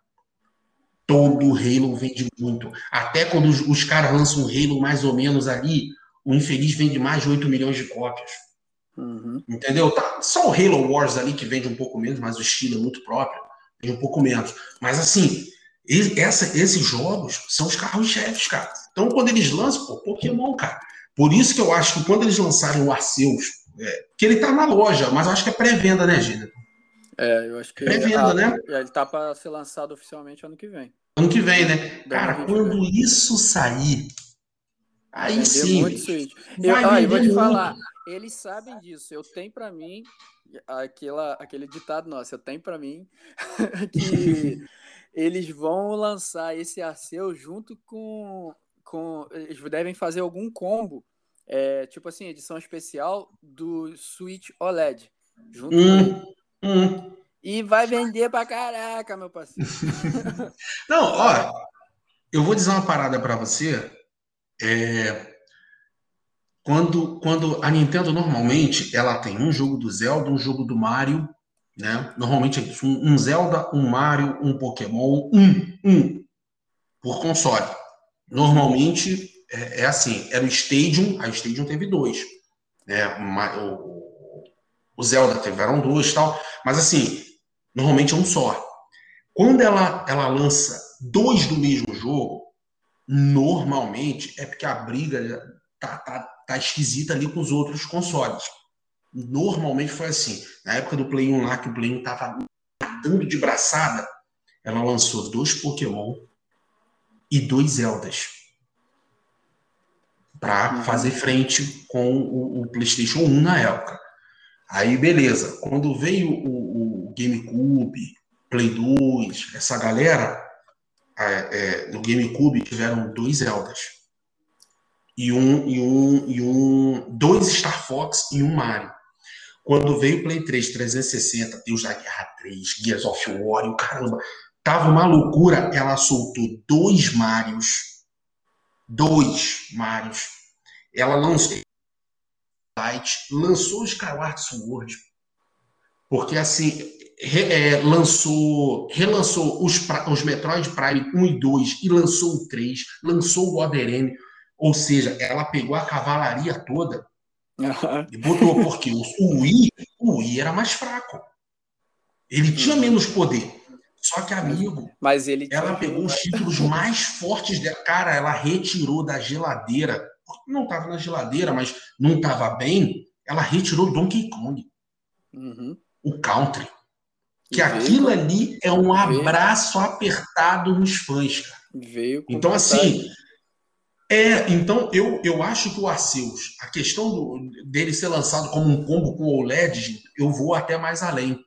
Todo Halo vende muito. Até quando os, os caras lançam um Halo mais ou menos ali, o infeliz vende mais de 8 milhões de cópias. Uhum. Entendeu? Tá, só o Halo Wars ali que vende um pouco menos, mas o estilo é muito próprio tem um pouco menos. Mas assim, essa, esses jogos são os carros-chefes, cara. Então, quando eles lançam, pô, Pokémon, cara. Por isso que eu acho que quando eles lançarem o Arceus, é, que ele tá na loja, mas eu acho que é pré-venda, né, Gina? É, eu acho que. Pré-venda, né? Ele tá para ser lançado oficialmente ano que vem. Ano que vem, né? Cara, quando isso sair, aí sim. Muito eu, eu vou te muito. falar, eles sabem disso. Eu tenho para mim aquela, aquele ditado nosso, eu tenho para mim que eles vão lançar esse Arceu junto com, com. Eles devem fazer algum combo, é, tipo assim, edição especial do Switch OLED. Junto hum, hum. E vai vender pra caraca, meu parceiro. Não, ó, eu vou dizer uma parada para você. É, quando, quando a Nintendo normalmente ela tem um jogo do Zelda, um jogo do Mario, né? Normalmente é isso, um, um Zelda, um Mario, um Pokémon, um, um por console. Normalmente é, é assim, era o Stadium, a Stadium teve dois, né? O, o Zelda tiveram dois, tal, mas assim, normalmente é um só. Quando ela ela lança dois do mesmo jogo, normalmente é porque a briga tá, tá, tá esquisita ali com os outros consoles. Normalmente foi assim. Na época do Play 1 lá, que o Play 1 tava dando de braçada, ela lançou dois Pokémon e dois Zeldas para uhum. fazer frente com o, o, PlayStation 1 na época. Aí, beleza. Quando veio o, o GameCube, Play 2, essa galera, é, é, no GameCube tiveram dois Zeldas. E um, e um, e um, dois Star Fox e um Mario. Quando veio o Play 3 360, Deus da Guerra 3, Gears of War, o caramba, tava uma loucura. Ela soltou dois Marios, dois Marios. Ela lançou Light, lançou Skyward Sword, porque assim re, é, lançou, relançou os, os Metroid Prime 1 e 2 e lançou o 3, lançou o Other M, ou seja, ela pegou a cavalaria toda uhum. e botou, porque o, o Wii, o era mais fraco. Ele tinha uhum. menos poder. Só que, amigo, mas ele ela pegou os títulos mais fortes dela. Cara, ela retirou da geladeira. Não estava na geladeira, mas não estava bem. Ela retirou Donkey Kong. Uhum. O Country. Que veio, aquilo ali é um abraço veio. apertado nos fãs, cara. Veio então, assim, é, então eu, eu acho que o Arceus, a questão do, dele ser lançado como um combo com o OLED, eu vou até mais além.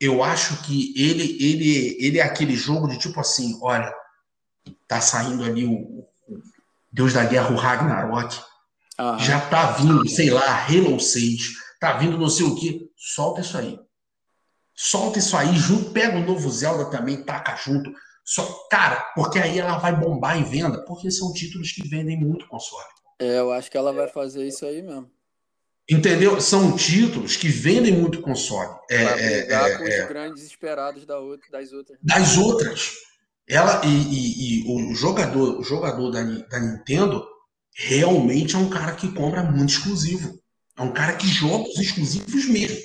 Eu acho que ele, ele, ele é aquele jogo de tipo assim, olha, tá saindo ali o, Deus da Guerra, o Ragnarok. Aham. Já tá vindo, sei lá, Halo 6, tá vindo não sei o que. Solta isso aí solta isso aí, junto, pega o novo Zelda também, taca junto. Só, cara, porque aí ela vai bombar em venda, porque são títulos que vendem muito console. É, eu acho que ela vai fazer isso aí mesmo. Entendeu? São títulos que vendem muito console. É, pra é, brigar é, com é, os grandes esperados da outra, das outras. Das outras. Ela e, e, e, o jogador, o jogador da, da Nintendo realmente é um cara que compra muito exclusivo. É um cara que joga os exclusivos mesmo.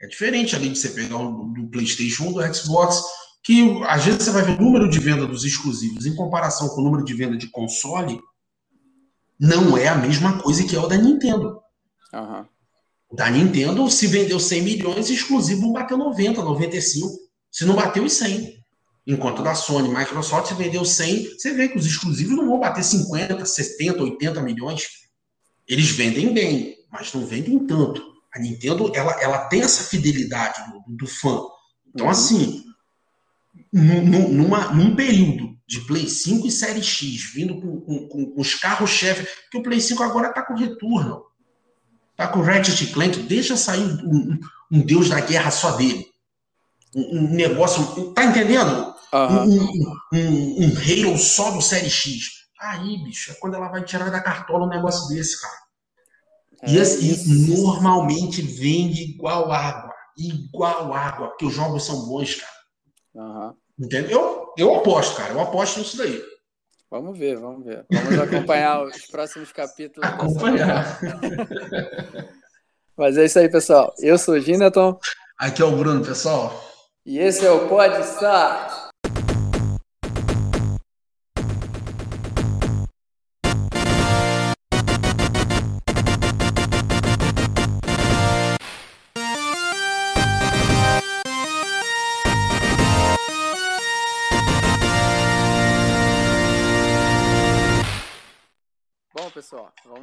É diferente ali de você pegar um do PlayStation ou do Xbox, que às vezes você vai ver o número de venda dos exclusivos em comparação com o número de venda de console, não é a mesma coisa que é o da Nintendo. Uhum. Da Nintendo, se vendeu 100 milhões, exclusivo bateu 90, 95. Se não bateu, os 100. Enquanto da Sony, Microsoft, se vendeu 100, você vê que os exclusivos não vão bater 50, 70, 80 milhões. Eles vendem bem, mas não vendem tanto. A Nintendo, ela, ela tem essa fidelidade do, do fã. Então, uhum. assim, num, numa, num período de Play 5 e Série X, vindo com, com, com os carros-chefe, que o Play 5 agora está com retorno. Tá com o Ratchet Clank, deixa sair um, um, Deus da guerra só dele. Um, um negócio. Tá entendendo? Uhum. Um, um, Halo só do Série X. Aí, bicho, é quando ela vai tirar da cartola um negócio desse, cara. E, é assim, normalmente vende igual água. Igual água, porque os jogos são bons, cara. Entendeu? Eu, eu aposto, cara. Eu aposto nisso daí. Vamos ver, vamos ver. Vamos acompanhar os próximos capítulos. Acompanhar. Mas é isso aí, pessoal. Eu sou o Gineton. Aqui é o Bruno, pessoal. E esse é o Pode Start.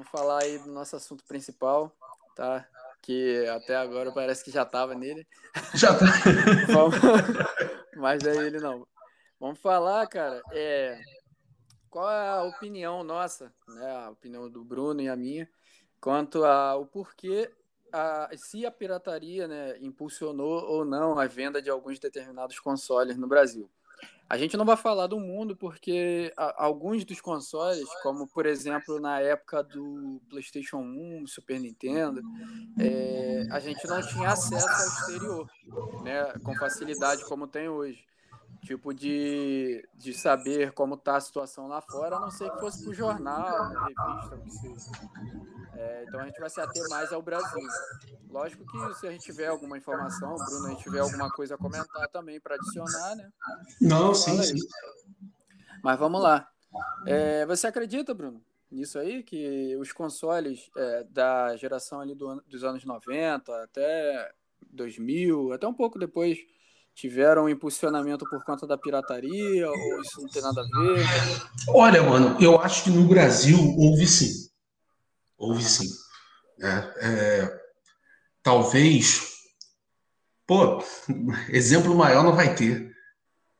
Falar aí do nosso assunto principal, tá? Que até agora parece que já estava nele. Já tá. vamos... Mas é ele não. Vamos falar, cara, é... qual é a opinião nossa, né? A opinião do Bruno e a minha, quanto ao porquê a, se a pirataria né, impulsionou ou não a venda de alguns determinados consoles no Brasil. A gente não vai falar do mundo porque alguns dos consoles, como por exemplo na época do PlayStation 1, Super Nintendo, é, a gente não tinha acesso ao exterior, né, com facilidade como tem hoje. Tipo de, de saber como está a situação lá fora, a não ser que fosse o jornal, na revista, o que seja. É, então a gente vai se ater mais ao Brasil. Lógico que se a gente tiver alguma informação, Bruno, a gente tiver alguma coisa a comentar também para adicionar, né? Não, sim, sim. Mas vamos lá. É, você acredita, Bruno, nisso aí, que os consoles é, da geração ali do, dos anos 90 até 2000, até um pouco depois, tiveram um impulsionamento por conta da pirataria ou isso não tem nada a ver? Olha, mano, eu acho que no Brasil houve sim. Houve sim. É, é, talvez. Pô, exemplo maior não vai ter.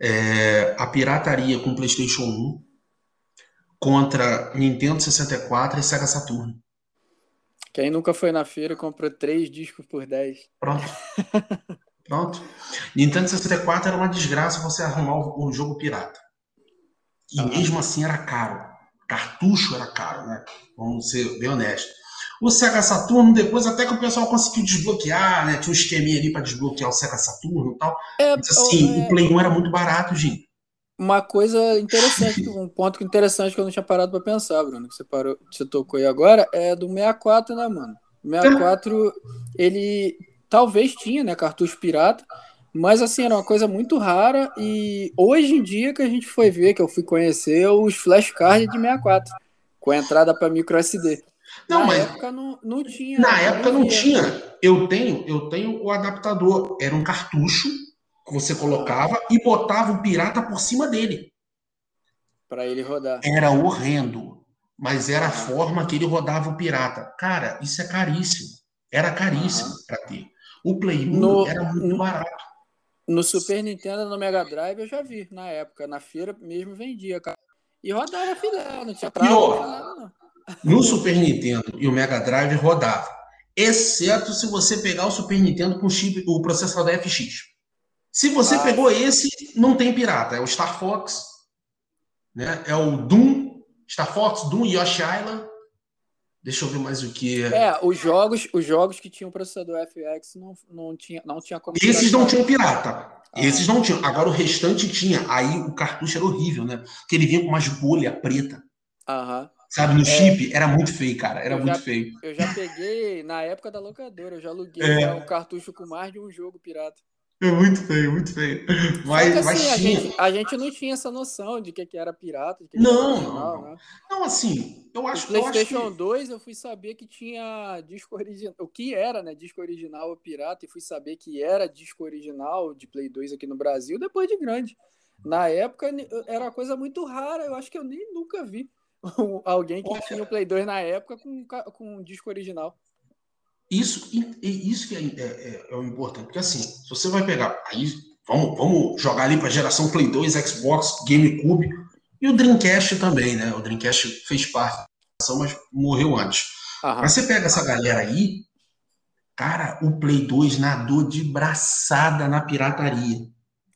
É, a pirataria com PlayStation 1 contra Nintendo 64 e Sega Saturn. Quem nunca foi na feira comprou três discos por 10. Pronto. Pronto. Nintendo 64 era uma desgraça você arrumar o, o jogo pirata. E ah. mesmo assim era caro. Cartucho era caro, né? Vamos ser bem honestos. O Sega Saturno, depois até que o pessoal conseguiu desbloquear, né? Tinha um esqueminha ali para desbloquear o Sega Saturno e tal. É, Mas assim, é... o Play 1 era muito barato, gente. Uma coisa interessante, um ponto interessante que eu não tinha parado para pensar, Bruno, que você, parou, você tocou aí agora, é do 64, né, mano? O 64, é. ele talvez tinha, né, cartucho pirata, mas assim, era uma coisa muito rara e hoje em dia que a gente foi ver, que eu fui conhecer os flashcards de 64, com a entrada para micro SD. Não, na mas época não, não tinha. Na época não tinha. Eu tenho, eu tenho o adaptador. Era um cartucho que você colocava e botava o pirata por cima dele. Para ele rodar. Era horrendo. Mas era a forma que ele rodava o pirata. Cara, isso é caríssimo. Era caríssimo uhum. para ter. O Play 1 no, era muito barato. No Super Nintendo, no Mega Drive, eu já vi na época. Na feira mesmo vendia, cara. E rodava filé, não tinha trava, não. No Super Nintendo e o Mega Drive rodava. Exceto se você pegar o Super Nintendo com chip, o processador FX. Se você ah, pegou esse, não tem pirata. É o Star Fox, né? é o Doom, Star Fox, Doom, Yoshi Island. Deixa eu ver mais o que. É, os jogos, os jogos que tinham processador FX não, não tinha, não tinha como. Esses não tinham pirata. Ah. Esses não tinham. Agora o restante tinha. Aí o cartucho era horrível, né? Porque ele vinha com umas bolhas preta. Aham. Sabe, no é, chip, era muito feio, cara. Era muito já, feio. Eu já peguei, na época da locadora, eu já aluguei é. um cartucho com mais de um jogo pirata. É muito feio, muito feio. Mas, assim, mas a, gente, a, gente, não tinha essa noção de que, que era pirata. Que não, era original, não. Né? Não, assim, eu acho que. PlayStation eu acho que... 2 eu fui saber que tinha disco original. O que era, né? Disco original ou pirata, e fui saber que era disco original de Play 2 aqui no Brasil depois de grande. Na época era uma coisa muito rara, eu acho que eu nem nunca vi alguém que tinha o Play 2 na época com, com um disco original. Isso, isso que é, é, é, é, o importante, porque assim, se você vai pegar, aí vamos, vamos jogar ali para a geração Play 2, Xbox, GameCube e o Dreamcast também, né? O Dreamcast fez parte da geração, mas morreu antes. Aham. Mas você pega essa galera aí, cara, o Play 2 nadou de braçada na pirataria.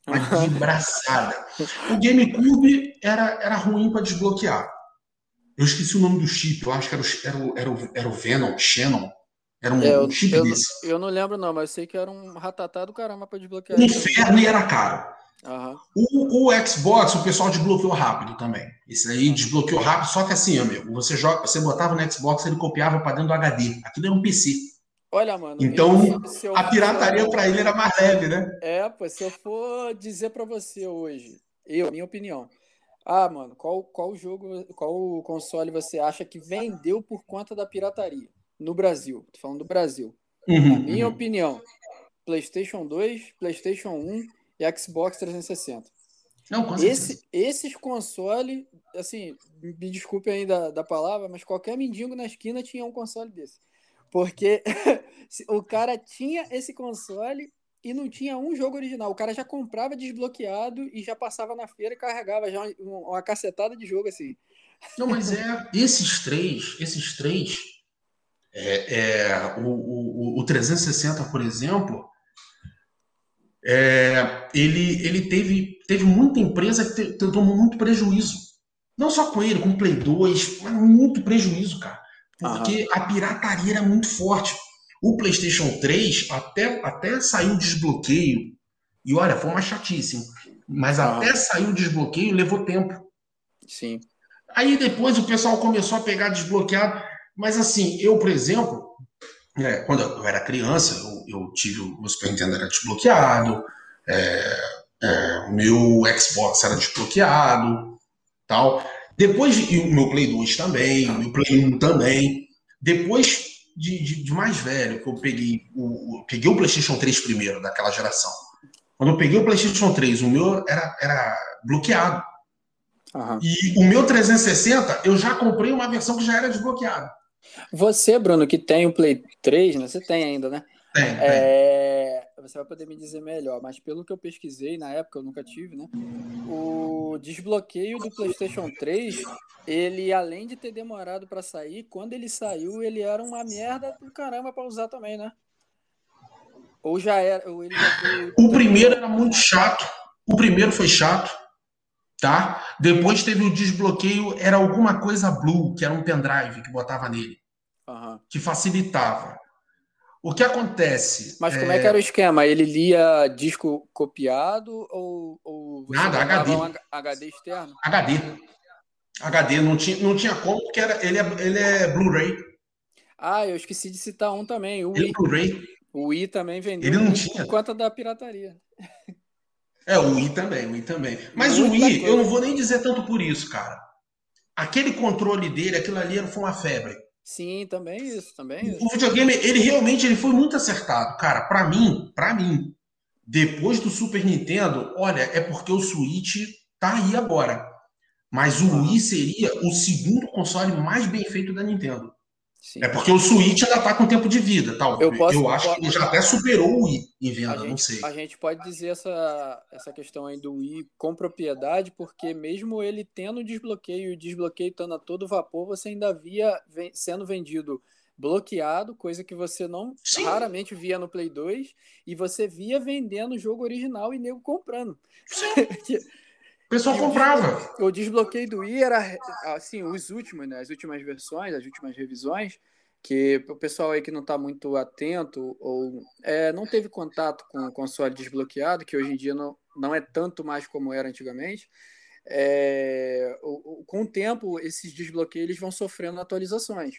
Mas de braçada. O GameCube era, era ruim para desbloquear. Eu esqueci o nome do chip, eu acho que era o, era o, era o, era o Venom, Shannon. Era um, é, eu, chip eu, desse. Eu não lembro, não, mas eu sei que era um ratatá do caramba para desbloquear. Inferno e era caro. Uhum. O, o, Xbox, o pessoal desbloqueou rápido também. Esse aí desbloqueou rápido, só que assim, amigo, você joga, você botava no Xbox, ele copiava para dentro do HD. Aquilo era um PC. Olha, mano. Então, eu, a pirataria para ele era mais leve, né? É, pô, se eu for dizer para você hoje, eu, minha opinião, ah, mano, qual, qual jogo, qual console você acha que vendeu por conta da pirataria no Brasil? Tô falando do Brasil. Uhum, Na minha uhum. opinião, PlayStation 2, PlayStation 1 e Xbox 360. Não, com Esse, esses consoles, assim, me desculpe ainda da palavra, mas qualquer mendigo na esquina tinha um console desse. Porque o cara tinha esse console e não tinha um jogo original. O cara já comprava desbloqueado e já passava na feira e carregava já uma, uma cacetada de jogo assim. Não, mas é esses três, esses três, é, é o, o, o 360, por exemplo, é, ele, ele teve, teve muita empresa que te, tomou muito prejuízo. Não só com ele, com o Play 2, mas muito prejuízo, cara. Porque Aham. a pirataria era muito forte. O PlayStation 3 até, até saiu o desbloqueio. E olha, foi uma chatice. Mas Aham. até sair o desbloqueio levou tempo. Sim. Aí depois o pessoal começou a pegar desbloqueado. Mas assim, eu, por exemplo, é, quando eu era criança, eu, eu, tive o meu Super Nintendo era desbloqueado, é, é, o meu Xbox era desbloqueado, tal. Depois, e o meu Play 2 também, o meu Play 1 também. Depois de, de, de mais velho, que eu peguei o, o, peguei o PlayStation 3 primeiro, daquela geração. Quando eu peguei o PlayStation 3, o meu era, era bloqueado. Uhum. E o meu 360, eu já comprei uma versão que já era desbloqueada. Você, Bruno, que tem o Play 3, né? Você tem ainda, né? Tem, é... Você vai poder me dizer melhor, mas pelo que eu pesquisei, na época eu nunca tive, né? O desbloqueio do PlayStation 3, ele além de ter demorado para sair, quando ele saiu, ele era uma merda do caramba para usar também, né? Ou já era, ou já foi... O primeiro era muito chato. O primeiro foi chato, tá? Depois teve o desbloqueio, era alguma coisa blue, que era um pendrive que botava nele, uhum. que facilitava. O que acontece? Mas como é... é... que era o esquema? Ele lia disco copiado ou, ou nada HD? Um HD externo? HD. HD não tinha, não tinha como porque era, ele é, ele é Blu-ray. Ah, eu esqueci de citar um também. O ele é Blu-ray. O Wii também vendeu. Ele não tinha. Por conta da pirataria. É, o Wii também, o Wii também. Mas Muita o Wii, coisa. eu não vou nem dizer tanto por isso, cara. Aquele controle dele, aquilo ali foi uma febre. Sim, também isso, também isso. O videogame, ele realmente ele foi muito acertado. Cara, para mim, para mim, depois do Super Nintendo, olha, é porque o Switch tá aí agora. Mas o Wii seria o segundo console mais bem feito da Nintendo. Sim. É porque o Switch ainda está com tempo de vida, tal. Eu, posso, eu acho que ele já até superou o Wii em venda, gente, não sei. A gente pode dizer essa, essa questão aí do Wii com propriedade, porque mesmo ele tendo desbloqueio e desbloqueio estando a todo vapor, você ainda via sendo vendido bloqueado, coisa que você não Sim. raramente via no Play 2, e você via vendendo o jogo original e nego comprando. O pessoal comprava. O desbloqueio do Wii era, assim, os últimos, né? As últimas versões, as últimas revisões, que o pessoal aí que não está muito atento ou é, não teve contato com o console desbloqueado, que hoje em dia não, não é tanto mais como era antigamente, é, o, o, com o tempo esses desbloqueios eles vão sofrendo atualizações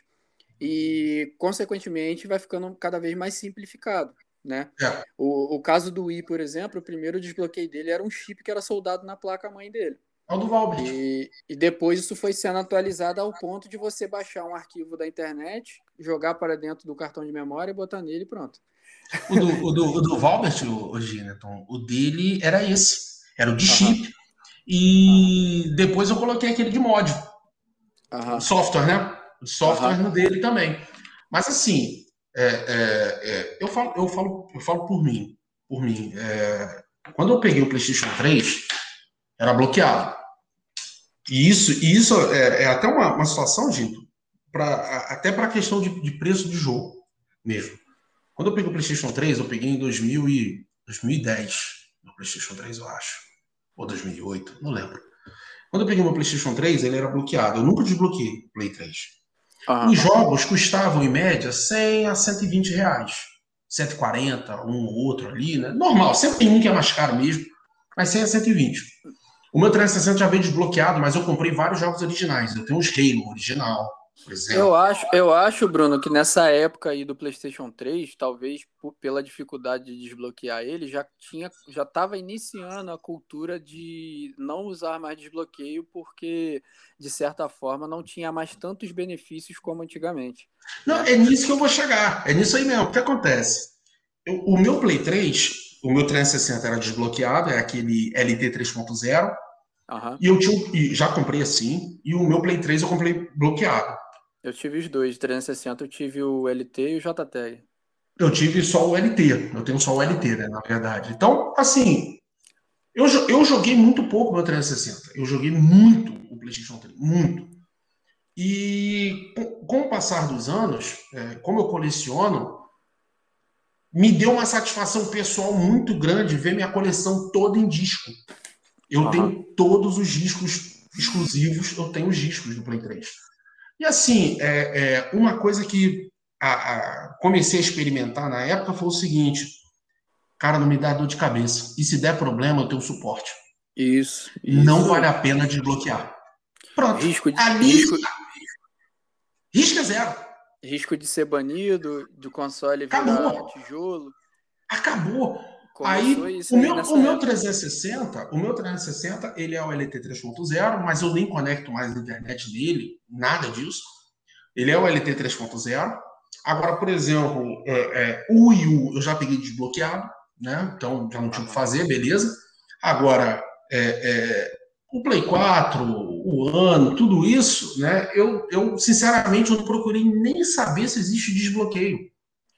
e consequentemente vai ficando cada vez mais simplificado né? É. O, o caso do Wii, por exemplo, o primeiro desbloqueio dele era um chip que era soldado na placa mãe dele. É o do Valbert. E, e depois isso foi sendo atualizado ao ponto de você baixar um arquivo da internet, jogar para dentro do cartão de memória e botar nele e pronto. O do, o do, o do Valbert, o, o Gineton, o dele era esse. Era o de chip. E depois eu coloquei aquele de mod. Software, né? O software no dele também. Mas assim, é, é, é, eu, falo, eu, falo, eu falo por mim. Por mim. É, quando eu peguei o PlayStation 3, era bloqueado. E isso, e isso é, é até uma, uma situação, Dito, pra, até para a questão de, de, preço de jogo mesmo. Quando eu peguei o PlayStation 3, eu peguei em 2000 e, 2010, no PlayStation 3, eu acho. Ou 2008, não lembro. Quando eu peguei o meu PlayStation 3, ele era bloqueado. Eu nunca desbloqueei o Play 3. Ah. Os jogos custavam, em média, 100 a 120 reais. 140, um ou outro ali, né? Normal, sempre tem um que é mais caro mesmo, mas 100 a 120. O meu 360 já veio desbloqueado, mas eu comprei vários jogos originais. Eu tenho uns Halo original, por exemplo. Eu acho, eu acho, Bruno, que nessa época aí do PlayStation 3, talvez pela dificuldade de desbloquear ele, já tinha, já estava iniciando a cultura de não usar mais desbloqueio, porque de certa forma não tinha mais tantos benefícios como antigamente. Não, né? é nisso que eu vou chegar. É nisso aí mesmo. O que acontece? Eu, o meu Play 3, o meu 360 era desbloqueado, é aquele LT 3.0. Uhum. E eu tinha, já comprei assim, e o meu Play 3 eu comprei bloqueado. Eu tive os dois, 360 eu tive o LT e o JTAG. Eu tive só o LT, eu tenho só o LT, né, na verdade. Então, assim, eu, eu joguei muito pouco meu 360. Eu joguei muito o PlayStation 3, muito. E com, com o passar dos anos, é, como eu coleciono, me deu uma satisfação pessoal muito grande ver minha coleção toda em disco. Eu uhum. tenho todos os discos exclusivos, eu tenho os discos do Play 3. E assim, é, é uma coisa que a, a, comecei a experimentar na época foi o seguinte: cara, não me dá dor de cabeça. E se der problema, eu tenho suporte. Isso. isso. Não vale a pena desbloquear. Pronto. Risco de, Ali, risco, risco é zero. Risco de ser banido, do console virar Acabou. tijolo. Acabou. Aí, o meu, o meu 360, o meu 360, ele é o LT 3.0, mas eu nem conecto mais a internet nele, nada disso. Ele é o LT 3.0. Agora, por exemplo, é, é, o Wii U eu já peguei desbloqueado, né? Então já não tinha o que fazer, beleza. Agora, é, é o Play 4, o ano, tudo isso, né? Eu, eu sinceramente eu não procurei nem saber se existe desbloqueio.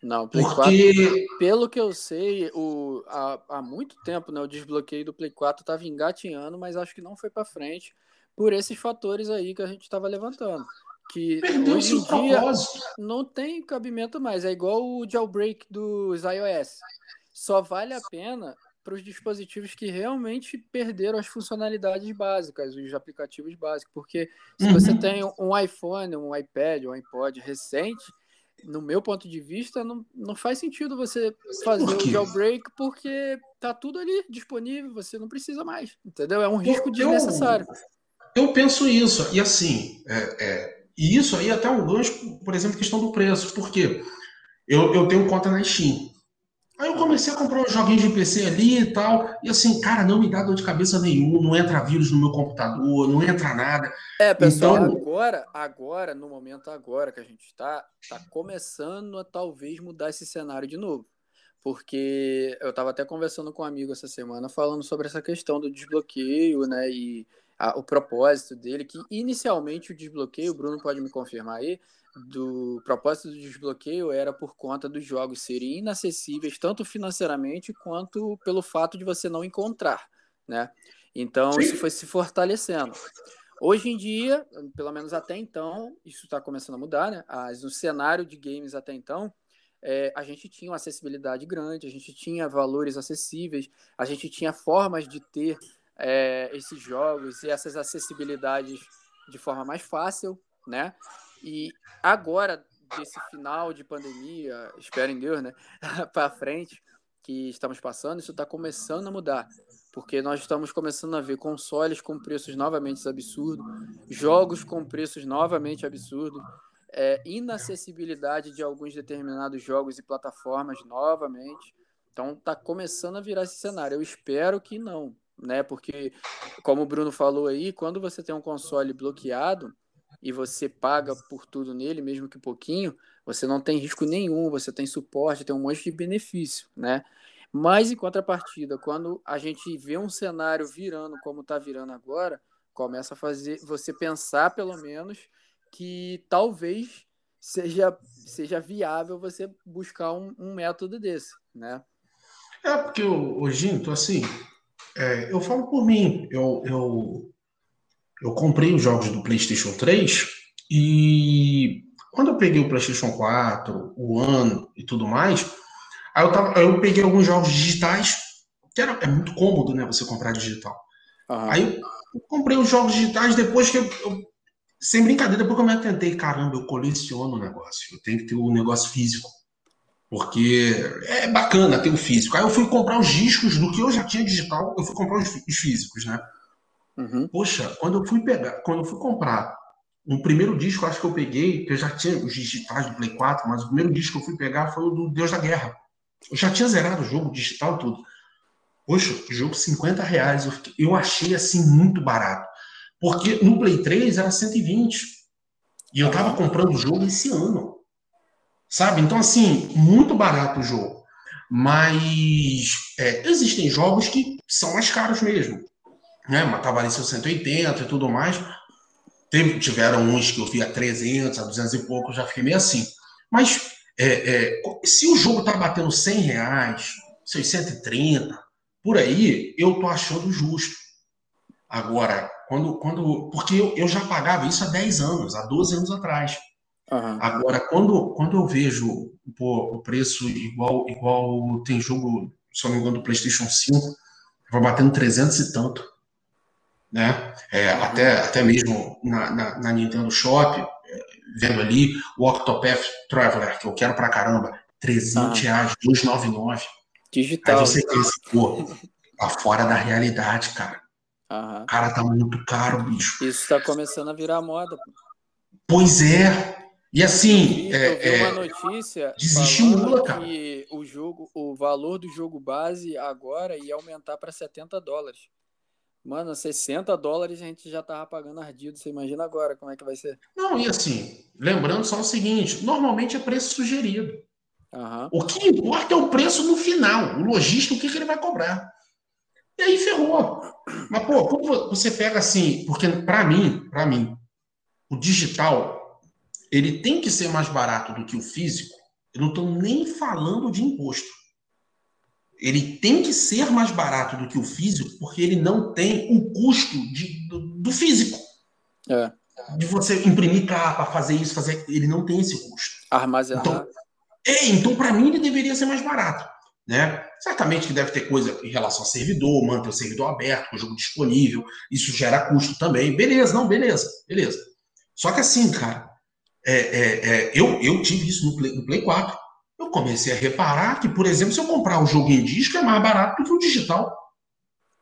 Não, Play Porque... 4, pelo que eu sei, o, há, há muito tempo, né, o desbloqueio do Play 4 estava engatinhando, mas acho que não foi para frente por esses fatores aí que a gente estava levantando. Que Perdeu hoje em dia propósito. não tem cabimento mais. É igual o jailbreak dos iOS. Só vale a pena para os dispositivos que realmente perderam as funcionalidades básicas, os aplicativos básicos. Porque se uhum. você tem um iPhone, um iPad, um iPod recente, no meu ponto de vista, não, não faz sentido você fazer o jailbreak porque tá tudo ali disponível, você não precisa mais, entendeu? É um risco desnecessário. Eu, eu penso isso, e assim, é, é, e isso aí é até um gancho, por exemplo, questão do preço, porque eu, eu tenho conta na Steam. Aí eu comecei a comprar uns joguinhos de PC ali e tal. E assim, cara, não me dá dor de cabeça nenhum, não entra vírus no meu computador, não entra nada. É, pessoal, então... agora, agora, no momento agora que a gente está, tá começando a talvez mudar esse cenário de novo. Porque eu estava até conversando com um amigo essa semana falando sobre essa questão do desbloqueio, né? E a, o propósito dele, que inicialmente o desbloqueio, o Bruno pode me confirmar aí, do propósito do desbloqueio era por conta dos jogos serem inacessíveis tanto financeiramente quanto pelo fato de você não encontrar, né? Então Sim. isso foi se fortalecendo. Hoje em dia, pelo menos até então, isso está começando a mudar, né? As, o cenário de games até então, é, a gente tinha uma acessibilidade grande, a gente tinha valores acessíveis, a gente tinha formas de ter é, esses jogos e essas acessibilidades de forma mais fácil, né? E agora, desse final de pandemia, espero em Deus, né? para frente, que estamos passando, isso está começando a mudar. Porque nós estamos começando a ver consoles com preços novamente absurdos, jogos com preços novamente absurdos, é, inacessibilidade de alguns determinados jogos e plataformas novamente. Então está começando a virar esse cenário. Eu espero que não, né? Porque, como o Bruno falou aí, quando você tem um console bloqueado, e você paga por tudo nele, mesmo que pouquinho, você não tem risco nenhum, você tem suporte, tem um monte de benefício, né? Mas em contrapartida, quando a gente vê um cenário virando como está virando agora, começa a fazer você pensar pelo menos que talvez seja, seja viável você buscar um, um método desse, né? É porque o Ginto, assim, é, eu falo por mim, eu, eu eu comprei os jogos do PlayStation 3 e quando eu peguei o PlayStation 4, o One e tudo mais, aí eu, tava, eu peguei alguns jogos digitais, que era, é muito cômodo, né, você comprar digital. Uhum. Aí eu comprei os jogos digitais depois que eu, eu, sem brincadeira, depois que eu me atentei, caramba, eu coleciono o negócio, eu tenho que ter o um negócio físico. Porque é bacana ter o físico. Aí eu fui comprar os discos do que eu já tinha digital, eu fui comprar os, os físicos, né? Uhum. Poxa, quando eu fui pegar, quando eu fui comprar um primeiro disco, acho que eu peguei, que eu já tinha os digitais do Play 4, mas o primeiro disco que eu fui pegar foi o do Deus da Guerra. Eu já tinha zerado o jogo digital tudo. Poxa, o jogo 50 reais. Eu, fiquei, eu achei assim muito barato. Porque no Play 3 era 120. E eu tava comprando o jogo esse ano. Sabe? Então, assim, muito barato o jogo. Mas é, existem jogos que são mais caros mesmo né? Matava ali seus 180 e tudo mais. Teve, tiveram uns que eu vi a 300, a 200 e pouco, já fiquei meio assim. Mas é, é, se o jogo tá batendo 100 reais, 630, por aí, eu tô achando justo. Agora, quando. quando porque eu, eu já pagava isso há 10 anos, há 12 anos atrás. Uhum. Agora, quando, quando eu vejo pô, o preço igual, igual tem jogo, se não me engano, do PlayStation 5, vai batendo 300 e tanto. Né? É, uhum. até, até mesmo na, na, na Nintendo Shop, é, vendo ali o Octopath Traveler, que eu quero pra caramba, 300 reais, 299. Digital. Aí você pensa, pô, tá fora da realidade, cara. Uhum. Cara, tá muito caro, bicho. Isso tá começando a virar moda. Pois é. E assim, eu vi, é, uma notícia desestimula, cara. que o jogo, o valor do jogo base agora ia aumentar para 70 dólares. Mano, 60 dólares a gente já tava pagando ardido. Você imagina agora como é que vai ser? Não, e assim, lembrando só o seguinte: normalmente é preço sugerido. Uhum. O que importa é o preço no final, o lojista, o que, que ele vai cobrar. E aí ferrou. Mas, pô, quando você pega assim, porque para mim, para mim, o digital, ele tem que ser mais barato do que o físico. Eu não estou nem falando de imposto. Ele tem que ser mais barato do que o físico, porque ele não tem o custo de, do, do físico. É. De você imprimir capa, fazer isso, fazer. Ele não tem esse custo. Armazenar. Então, é, então para mim ele deveria ser mais barato. Né? Certamente que deve ter coisa em relação ao servidor, manter o servidor aberto, com o jogo disponível, isso gera custo também. Beleza, não, beleza, beleza. Só que assim, cara, é, é, é, eu, eu tive isso no Play, no Play 4. Eu comecei a reparar que, por exemplo, se eu comprar o jogo em disco é mais barato do que o digital.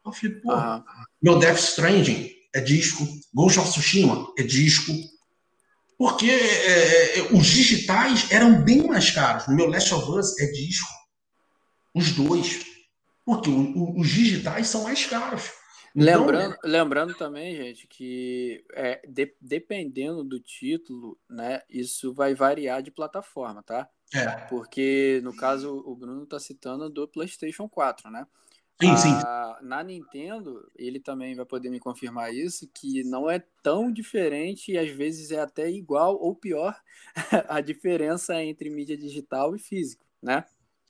Eu falei, pô, ah. meu Death Stranding é disco, Ghost of Tsushima é disco. Porque é, é, os digitais eram bem mais caros. No meu Last of Us é disco. Os dois. Porque o, o, os digitais são mais caros. Lembrando, então, lembrando também, gente, que é, de, dependendo do título, né, isso vai variar de plataforma, tá? É. Porque, no caso, o Bruno está citando do PlayStation 4, né? Sim, a, sim. Na Nintendo, ele também vai poder me confirmar isso, que não é tão diferente e às vezes é até igual ou pior a diferença entre mídia digital e físico, né?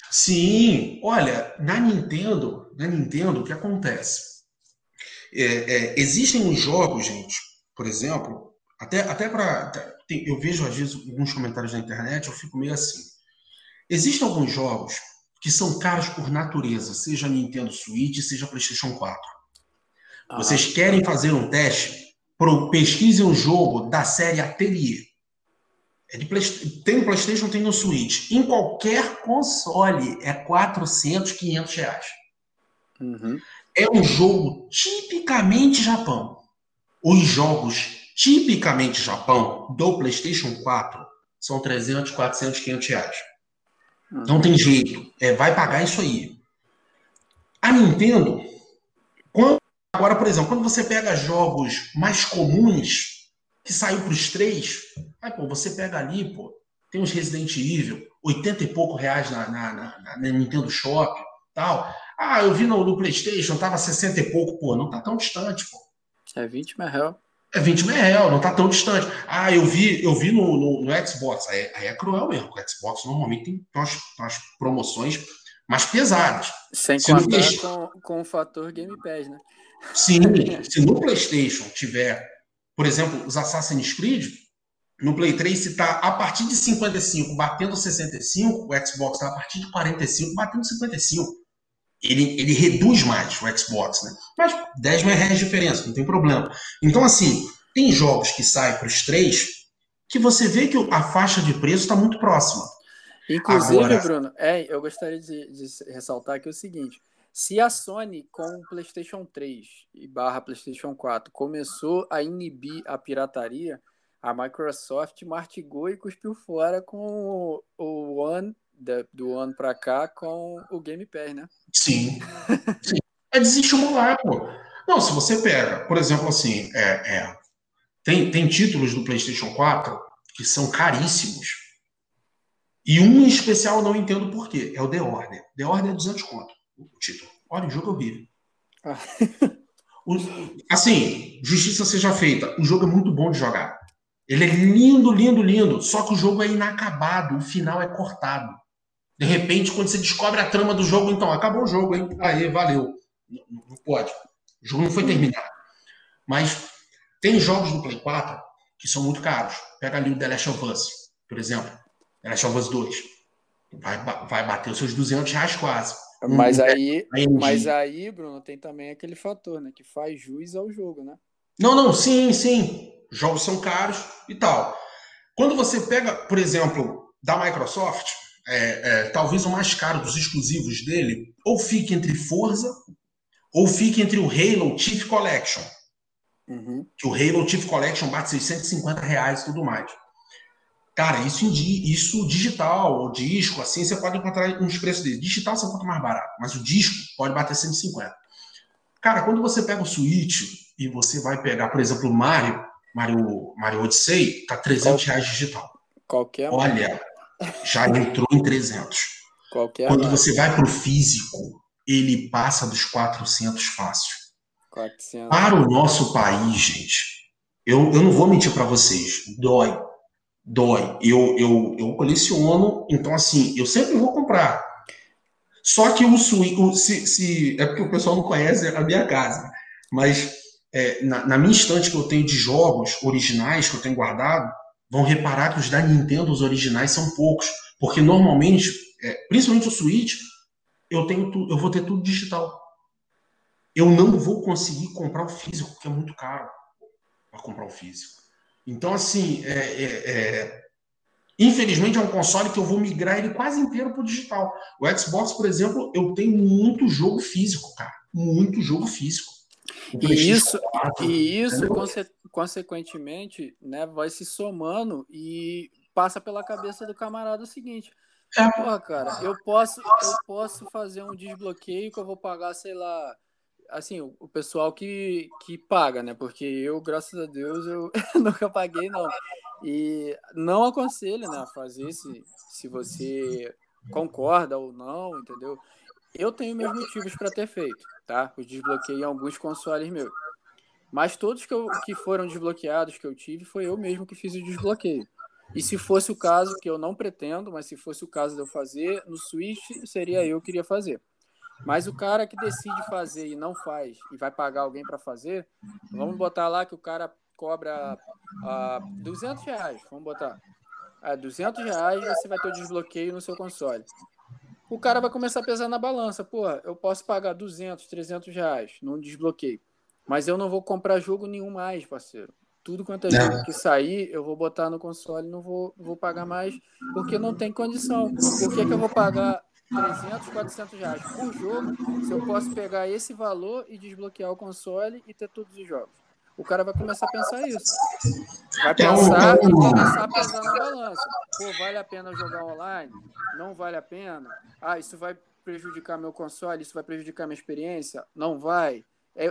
Sim, olha, na Nintendo, na Nintendo, o que acontece? É, é, existem uns jogos, gente, por exemplo, até, até para. Eu vejo às vezes alguns comentários na internet, eu fico meio assim. Existem alguns jogos que são caros por natureza, seja Nintendo Switch, seja PlayStation 4. Ah. Vocês querem fazer um teste? Pesquise um jogo da série Atelier. É de Play... Tem no PlayStation, tem no Switch. Em qualquer console é 400, 500 reais. Uhum é um jogo tipicamente Japão. Os jogos tipicamente Japão do PlayStation 4 são 300, 400, 500 reais. Não tem jeito. É, vai pagar isso aí. A Nintendo, quando, agora, por exemplo, quando você pega jogos mais comuns, que saiu para os três, aí, pô, você pega ali, pô, tem uns Resident Evil, 80 e pouco reais na, na, na, na Nintendo Shop, tal. Ah, eu vi no, no PlayStation, tava 60 e pouco, pô, não tá tão distante, pô. É 20 mais real. É 20 mais real, não tá tão distante. Ah, eu vi, eu vi no, no, no Xbox, aí, aí, é cruel mesmo. O Xbox normalmente tem umas, umas promoções mais pesadas. Sem se contar Play... com, com o fator Game Pass, né? Sim, se no PlayStation tiver, por exemplo, os Assassin's Creed, no Play 3, se tá a partir de 55 batendo 65, o Xbox tá a partir de 45 batendo 55 ele, ele reduz mais o Xbox, né? Mas 10 mil reais de diferença, não tem problema. Então, assim, tem jogos que saem para os três que você vê que a faixa de preço está muito próxima. Inclusive, Agora... Bruno, é, eu gostaria de, de ressaltar aqui o seguinte: se a Sony com o PlayStation 3 e barra PlayStation 4 começou a inibir a pirataria, a Microsoft martigou e cuspiu fora com o One do ano para cá com o Game Pass, né? Sim. Sim. É desestimular, pô. Não, se você pega, por exemplo, assim, é, é, tem, tem títulos do PlayStation 4 que são caríssimos. E um em especial eu não entendo por quê. É o The Order. The Order é 200 conto, o título. Olha, o jogo é horrível. Ah. O, assim, justiça seja feita. O jogo é muito bom de jogar. Ele é lindo, lindo, lindo. Só que o jogo é inacabado. O final é cortado. De repente, quando você descobre a trama do jogo, então, acabou o jogo, hein? Aí, valeu. Não, não pode. O jogo não foi terminado. Mas tem jogos do Play 4 que são muito caros. Pega ali o The Last of Us. por exemplo, Last of Us 2, vai, vai bater os seus 200 reais quase. Mas aí, mas aí, Bruno, tem também aquele fator, né? Que faz jus ao jogo, né? Não, não, sim, sim. Jogos são caros e tal. Quando você pega, por exemplo, da Microsoft, é, é, talvez o mais caro dos exclusivos dele, ou fique entre Forza, ou fique entre o Halo Chief Collection. Uhum. Que o Halo Chief Collection bate 650 reais e tudo mais. Cara, isso, isso digital, ou disco, assim, você pode encontrar uns preços dele. Digital você encontra mais barato, mas o disco pode bater 150. Cara, quando você pega o Switch e você vai pegar, por exemplo, o Mario, Mario, Mario Odyssey, tá 300 Qual, reais digital. Qualquer Olha, já entrou em 300. Qualquer quando você vai pro físico, ele passa dos 400 fácil. 400. Para o nosso país, gente, eu, eu não vou mentir para vocês, dói dói. Eu, eu, eu coleciono, então assim, eu sempre vou comprar. Só que o swing, se, se, é porque o pessoal não conhece a minha casa, mas é, na, na, minha estante que eu tenho de jogos originais que eu tenho guardado, vão reparar que os da Nintendo, os originais, são poucos. Porque normalmente, é, principalmente o Switch, eu, tenho tu, eu vou ter tudo digital. Eu não vou conseguir comprar o físico, porque é muito caro para comprar o físico. Então, assim, é, é, é, infelizmente é um console que eu vou migrar ele quase inteiro para o digital. O Xbox, por exemplo, eu tenho muito jogo físico, cara. Muito jogo físico. E isso, 4, e isso conse consequentemente, né, vai se somando e passa pela cabeça do camarada o seguinte. É. Porra, cara, eu posso, eu posso fazer um desbloqueio que eu vou pagar, sei lá, assim, o, o, pessoal que, que paga, né? Porque eu, graças a Deus, eu nunca paguei, não. E não aconselho, né, a fazer se, se você concorda ou não, entendeu? Eu tenho meus motivos para ter feito, tá? Eu desbloqueei alguns consoles meus. Mas todos que, eu, que foram desbloqueados que eu tive, foi eu mesmo que fiz o desbloqueio. E se fosse o caso, que eu não pretendo, mas se fosse o caso de eu fazer, no Switch seria eu que iria fazer. Mas o cara que decide fazer e não faz e vai pagar alguém para fazer, vamos botar lá que o cara cobra uh, 200 reais, vamos botar. Uh, 200 reais você vai ter o desbloqueio no seu console. O cara vai começar a pesar na balança. Pô, eu posso pagar 200, 300 reais num desbloqueio. Mas eu não vou comprar jogo nenhum mais, parceiro. Tudo quanto é jogo que sair, eu vou botar no console, não vou, vou pagar mais, porque não tem condição. Por que, que eu vou pagar 300, 400 reais por jogo, se eu posso pegar esse valor e desbloquear o console e ter todos os jogos. O cara vai começar a pensar isso. Vai pensar e começar a pesar na balança. Pô, vale a pena jogar online? Não vale a pena? Ah, isso vai prejudicar meu console? Isso vai prejudicar minha experiência? Não vai.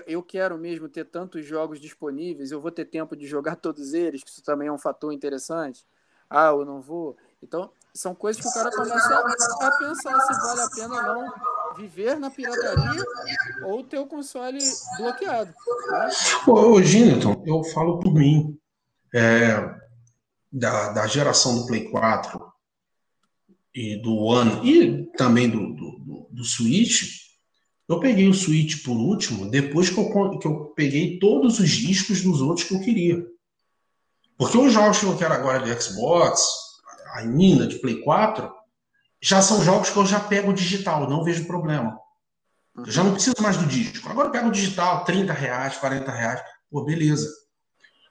Eu quero mesmo ter tantos jogos disponíveis, eu vou ter tempo de jogar todos eles, que isso também é um fator interessante. Ah, eu não vou. Então, são coisas que o cara começa a pensar se vale a pena ou não viver na pirataria ou ter o console bloqueado. Né? Ô, eu falo por mim. É, da, da geração do Play 4 e do One e também do, do, do Switch, eu peguei o Switch por último depois que eu, que eu peguei todos os discos dos outros que eu queria. Porque os jogos que eu quero agora de Xbox, ainda de Play 4, já são jogos que eu já pego digital, não vejo problema. Eu já não preciso mais do disco. Agora eu pego o digital, 30 reais, 40 reais. Pô, beleza.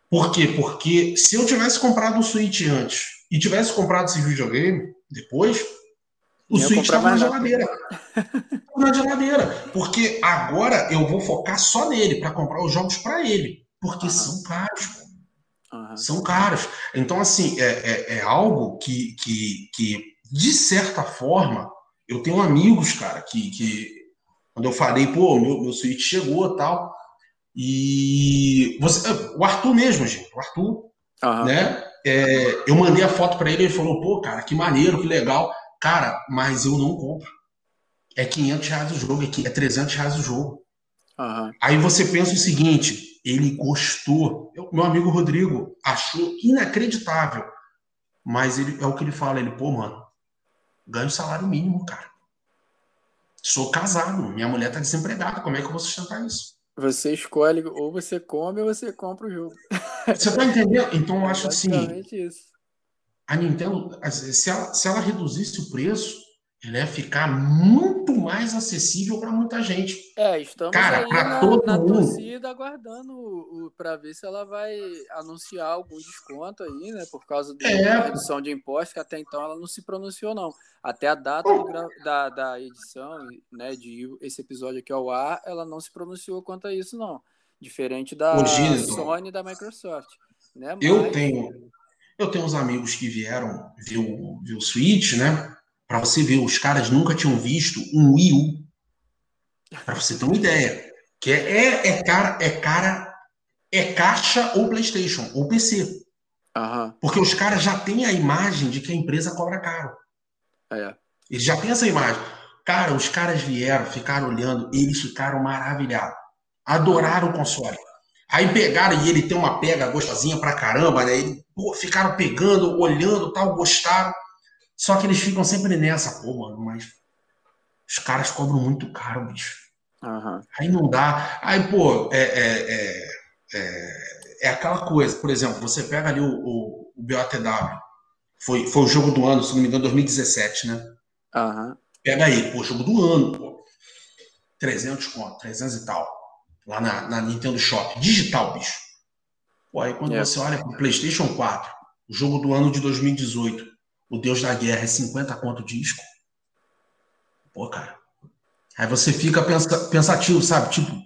Por quê? Porque se eu tivesse comprado o Switch antes e tivesse comprado esse videogame depois, o eu Switch estava na geladeira. na geladeira. Porque agora eu vou focar só nele para comprar os jogos para ele. Porque uhum. são caros. Uhum. São caros. Então, assim, é, é, é, algo que, que, que, de certa forma, eu tenho amigos, cara, que, que quando eu falei, pô, meu, meu Switch chegou tal. E você, o Arthur mesmo, gente, o Arthur, uhum. né? É, eu mandei a foto para ele, ele falou, pô, cara, que maneiro, que legal. Cara, mas eu não compro. É 500 reais o jogo, é 300 reais o jogo. Uhum. Aí você pensa o seguinte: ele gostou. Eu, meu amigo Rodrigo achou inacreditável. Mas ele é o que ele fala, ele, pô, mano, ganho salário mínimo, cara. Sou casado, minha mulher tá desempregada, como é que eu vou sustentar isso? Você escolhe, ou você come ou você compra o jogo. Você tá entendendo? Então eu acho assim. Isso. a Nintendo, se ela, se ela reduzisse o preço, ia ficar muito mais acessível para muita gente. É, estamos Cara, na, todo na mundo. torcida aguardando para ver se ela vai anunciar algum desconto aí, né? Por causa da É. redução de impostos, que até então ela não se pronunciou, não. Até a data do gra- da, da edição, né, de esse episódio aqui ao ar, ela não se pronunciou quanto a isso, não. Diferente da. Sony e da Microsoft. Né? Eu Mas- tenho, eu tenho uns amigos que vieram ver o, ver o Switch, né? Para você ver, os caras nunca tinham visto um Wii U. Para você ter uma ideia. Que é, é, é cara, é cara, é caixa ou PlayStation, ou PC. Aham, Porque os caras já têm a imagem de que a empresa cobra caro. é. Eles já têm essa imagem. Cara, os caras vieram, ficaram olhando, eles ficaram maravilhados. Adoraram o console. Aí pegaram e ele tem uma pega gostosinha pra caramba, né? E, pô, ficaram pegando, olhando tal, gostaram. Só que eles ficam sempre nessa, pô, mano, mas os caras cobram muito caro, bicho. Aham. Aí não dá. Aí, pô, é, é, é, é, é aquela coisa, por exemplo, você pega ali o, o, o BOTW, foi, foi o jogo do ano, se não me engano, 2017, né? Aham. Pega aí, pô, jogo do ano, pô. 300 conto, 300 e tal. Lá na, na Nintendo Shop. Digital, bicho. Pô, aí quando É. você olha pro PlayStation 4, o jogo do ano de 2018, o Deus da Guerra é 50 conto disco. Pô, cara. Aí você fica pensa- pensativo, sabe? Tipo,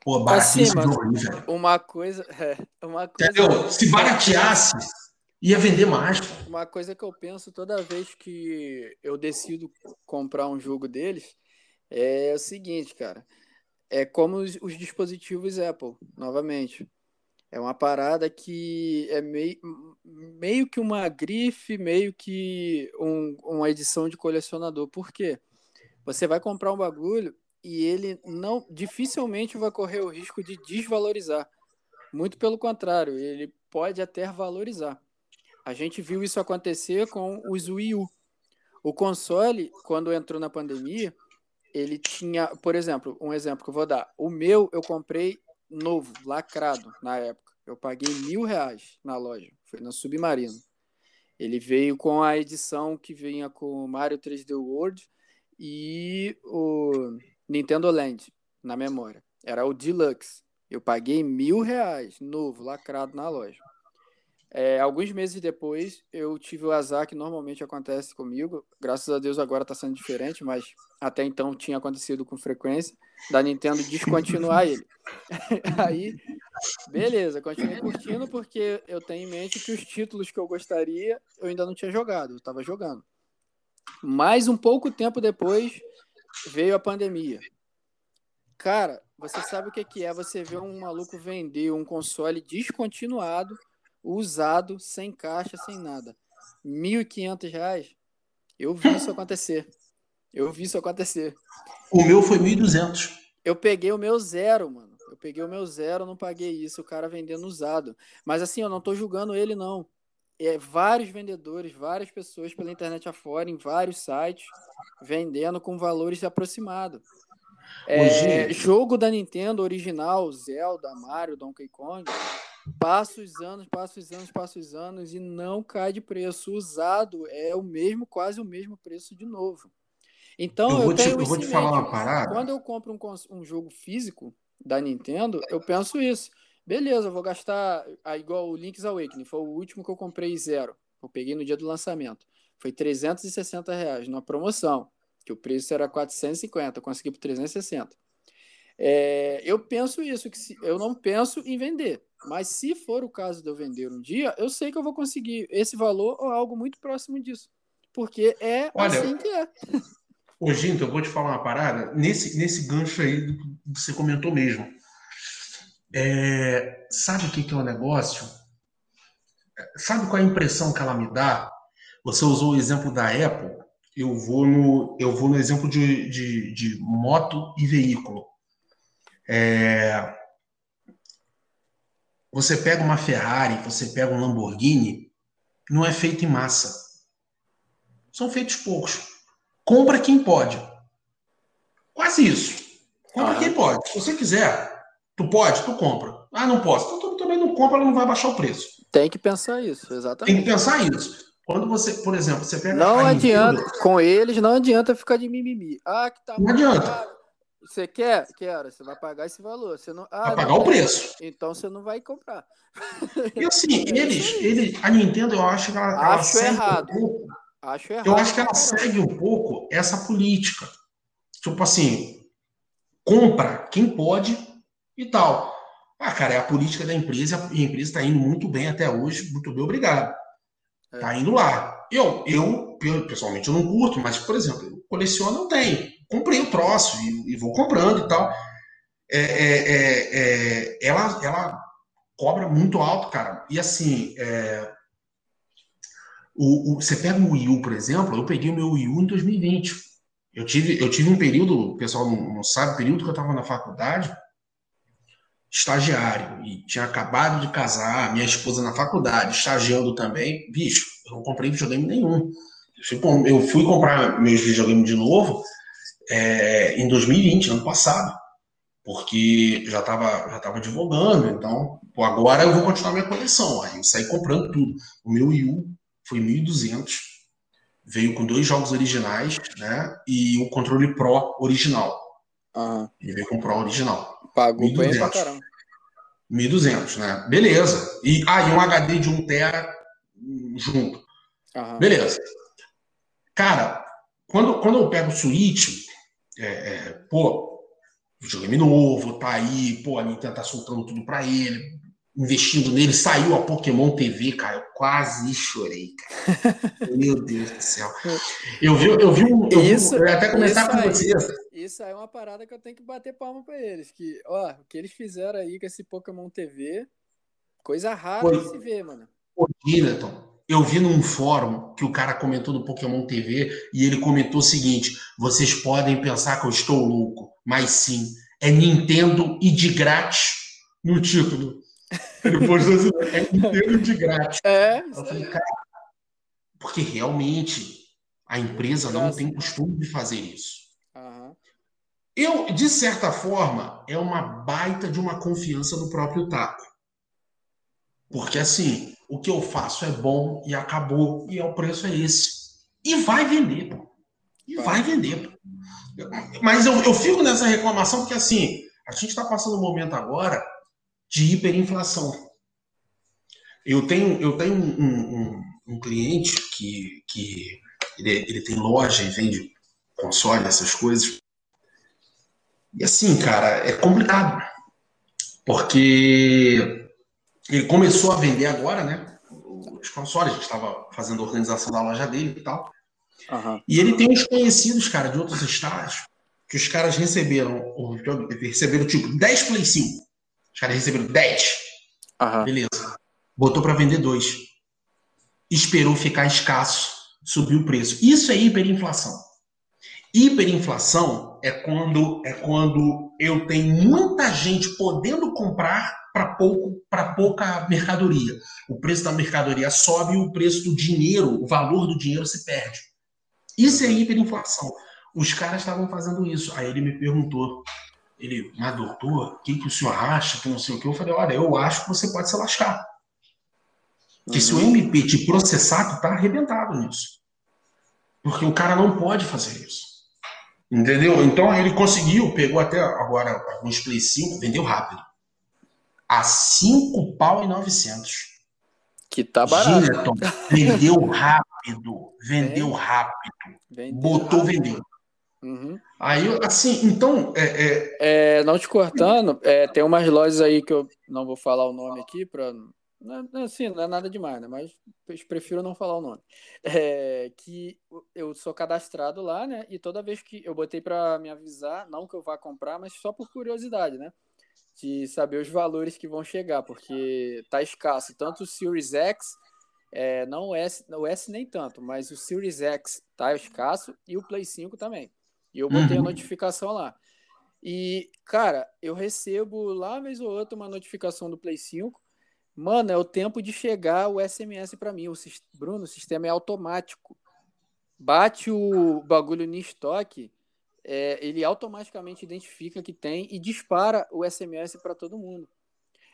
pô, baratinho Assim, mano. aí, velho. Uma coisa. É, uma coisa Entendeu? Se barateasse, ia vender mais, pô. Uma coisa que eu penso toda vez que eu decido comprar um jogo deles é o seguinte, cara. É como os, os dispositivos Apple, novamente. É uma parada que é meio, meio que uma grife, meio que um- uma edição de colecionador. Por quê? Você vai comprar um bagulho e ele não dificilmente vai correr o risco de desvalorizar. Muito pelo contrário, ele pode até valorizar. A gente viu isso acontecer com os Wii U. O console, quando entrou na pandemia, ele tinha, por exemplo, um exemplo que eu vou dar. O meu eu comprei novo, lacrado na época. Eu paguei mil reais na loja. Foi na Submarino. Ele veio com a edição que vinha com Mario 3D World e o Nintendo Land na memória. Era o Deluxe. Eu paguei mil reais, novo, lacrado na loja. É, alguns meses depois, eu tive o azar que normalmente acontece comigo. Graças a Deus agora está sendo diferente, mas até então tinha acontecido com frequência, da Nintendo descontinuar ele. Aí, beleza, continuei curtindo porque eu tenho em mente que os títulos que eu gostaria eu ainda não tinha jogado, eu estava jogando. Mas um pouco tempo depois veio a pandemia. Cara, você sabe o que é você ver um maluco vender um console descontinuado, usado, sem caixa, sem nada. 1.500 reais? Eu vi isso acontecer. Eu vi isso acontecer. O meu foi 1.200. Eu peguei o meu zero, mano. Eu peguei o meu zero, não paguei isso, o cara vendendo usado. Mas assim, eu não tô julgando ele, não. É, vários vendedores, várias pessoas pela internet afora, em vários sites, vendendo com valores aproximados. É, Hoje- jogo da Nintendo original, Zelda, Mario, Donkey Kong, passa os anos, passa os anos, passa os anos e não cai de preço. Usado é o mesmo, quase o mesmo preço de novo. Então, Eu eu, vou te- tenho eu vou te falar uma parada. Quando eu compro um, um jogo físico da Nintendo, eu penso isso. Beleza, eu vou gastar ah, igual o Link's Awakening, foi o último que eu comprei zero. Eu peguei no dia do lançamento. Foi 360 reais na promoção, que o preço era 450, eu consegui por 360. É, eu penso isso, que se- eu não penso em vender. Mas se for o caso de eu vender um dia, eu sei que eu vou conseguir esse valor ou algo muito próximo disso. Porque é Olha, assim que é. Ô, Ginto, eu vou te falar uma parada. Nesse, nesse gancho aí que você comentou mesmo. É, sabe o que, que é o negócio? Sabe qual é a impressão que ela me dá? Você usou o exemplo da Apple. Eu vou no, eu vou no exemplo de, de, de moto e veículo. É, você pega uma Ferrari, você pega um Lamborghini, não é feito em massa. São feitos poucos. Compra quem pode. Quase isso. Compra Aham. quem pode. Se você quiser, tu pode, tu compra. Ah, não posso. Então tu também não compra, ela não vai baixar o preço. Tem que pensar isso, Tem exatamente. que pensar isso. quando você, por exemplo, você pega. Não adianta, Nintendo, com eles não adianta ficar de mimimi. Ah, que tá Não adianta. Você quer? Quero. Você vai pagar esse valor. Você não... Ah, vai pagar não o preço. Então você não vai comprar. E assim, é eles, eles, a Nintendo, eu acho que ela, acho ela errado. Um pouco, acho errado. Eu acho que ela segue um pouco essa política. Tipo assim, compra quem pode e tal. Ah, cara, é a política da empresa e a empresa está indo muito bem até hoje. Muito bem, obrigado. Está é. indo lá. Eu, eu, pessoalmente, eu não curto, mas, por exemplo, eu coleciono, eu tenho. Comprei o troço e, e vou comprando e tal. É, é, é, é ela, ela cobra muito alto, cara. E assim, é, o, o, você pega o Wii U, por exemplo, eu peguei o meu Wii U em 2020. Eu tive, eu tive um período, o pessoal não, sabe, período que eu estava na faculdade, estagiário, e tinha acabado de casar, minha esposa na faculdade, estagiando também. Bicho, eu não comprei videogame nenhum. Eu fui comprar meus videogames de novo é, em 2020, ano passado, porque já estava já tava advogando, então, pô, agora eu vou continuar minha coleção. Aí eu saí comprando tudo. O meu Wii U foi 1.200, veio com dois jogos originais, né, e o controle Pro original. Uhum. Ele veio com o Pro original. Pagou bem pra caramba. 1.200, né? Beleza. E, ah, e um HD de 1 TB junto. Uhum. Beleza. Cara, quando, quando eu pego o Switch, é, é, pô, videogame novo, tá aí, pô, a Nintendo tá soltando tudo pra ele, investindo nele, saiu a Pokémon TV, cara, eu quase chorei, cara. Meu Deus do céu. Eu vi, eu vi um. Eu, isso, eu ia até comentar com você. Isso aí é uma parada que eu tenho que bater palma pra eles. Que, ó, o que eles fizeram aí com esse Pokémon TV, coisa rara Foi. de se ver, mano. Ô, Dileton, eu vi num fórum que o cara comentou do Pokémon TV e ele comentou o seguinte: vocês podem pensar que eu estou louco, mas sim, é Nintendo e de grátis no título. Ele postou assim, é Nintendo de grátis. É. Eu falei, cara, porque realmente a empresa não tem costume de fazer isso. Uhum. Eu, de certa forma, é uma baita de uma confiança no próprio Taco. Porque assim, o que eu faço é bom e acabou, e o preço é esse. E vai vender, pô. E vai, vai vender. Pô. Mas eu, eu fico nessa reclamação porque assim, a gente está passando um momento agora de hiperinflação. Eu tenho, eu tenho um, um, um cliente que, que ele, ele tem loja e vende console, essas coisas. E assim, cara, é complicado. Porque ele começou a vender agora, né? Os consoles, a gente estava fazendo a organização da loja dele e tal. Uhum. E ele tem uns conhecidos, cara, de outros estados, que os caras receberam, receberam tipo 10 Play 5. Os caras receberam 10. Uhum. Beleza. Botou para vender dois. Esperou ficar escasso, subiu o preço. Isso é hiperinflação. Hiperinflação é quando é quando eu tenho muita gente podendo comprar para pouco para pouca mercadoria. O preço da mercadoria sobe e o preço do dinheiro, o valor do dinheiro se perde. Isso é hiperinflação. Os caras estavam fazendo isso. Aí ele me perguntou, ele, mas doutor, o que, que o senhor acha? Que não sei o que. Eu falei, olha, eu acho que você pode se lascar. Porque uhum. se o uhum. MP te processar, tu tá arrebentado nisso. Porque o cara não pode fazer isso. Entendeu? Então ele conseguiu, pegou até agora alguns Play 5, vendeu rápido. A 5 pau e 900. Que tá barato. Gileton, vendeu rápido. Vendeu rápido. Vendeu botou, rápido. vendeu. Uhum. Aí, assim, então. É, é... É, não te cortando, é, tem umas lojas aí que eu não vou falar o nome aqui, para assim, não é nada demais, né? Mas prefiro não falar o nome. É, que eu sou cadastrado lá, né? E toda vez que eu botei para me avisar, não que eu vá comprar, mas só por curiosidade, né? De saber os valores que vão chegar, porque tá escasso. Tanto o Series X, é, não o S, o S nem tanto, mas o Series X tá escasso e o Play 5 também. E eu botei uhum. a notificação lá. E, cara, eu recebo lá vez ou outra uma notificação do Play 5. Mano, é o tempo de chegar o SMS para mim. O, Bruno, o sistema é automático. Bate o bagulho no estoque, é, ele automaticamente identifica que tem e dispara o SMS para todo mundo.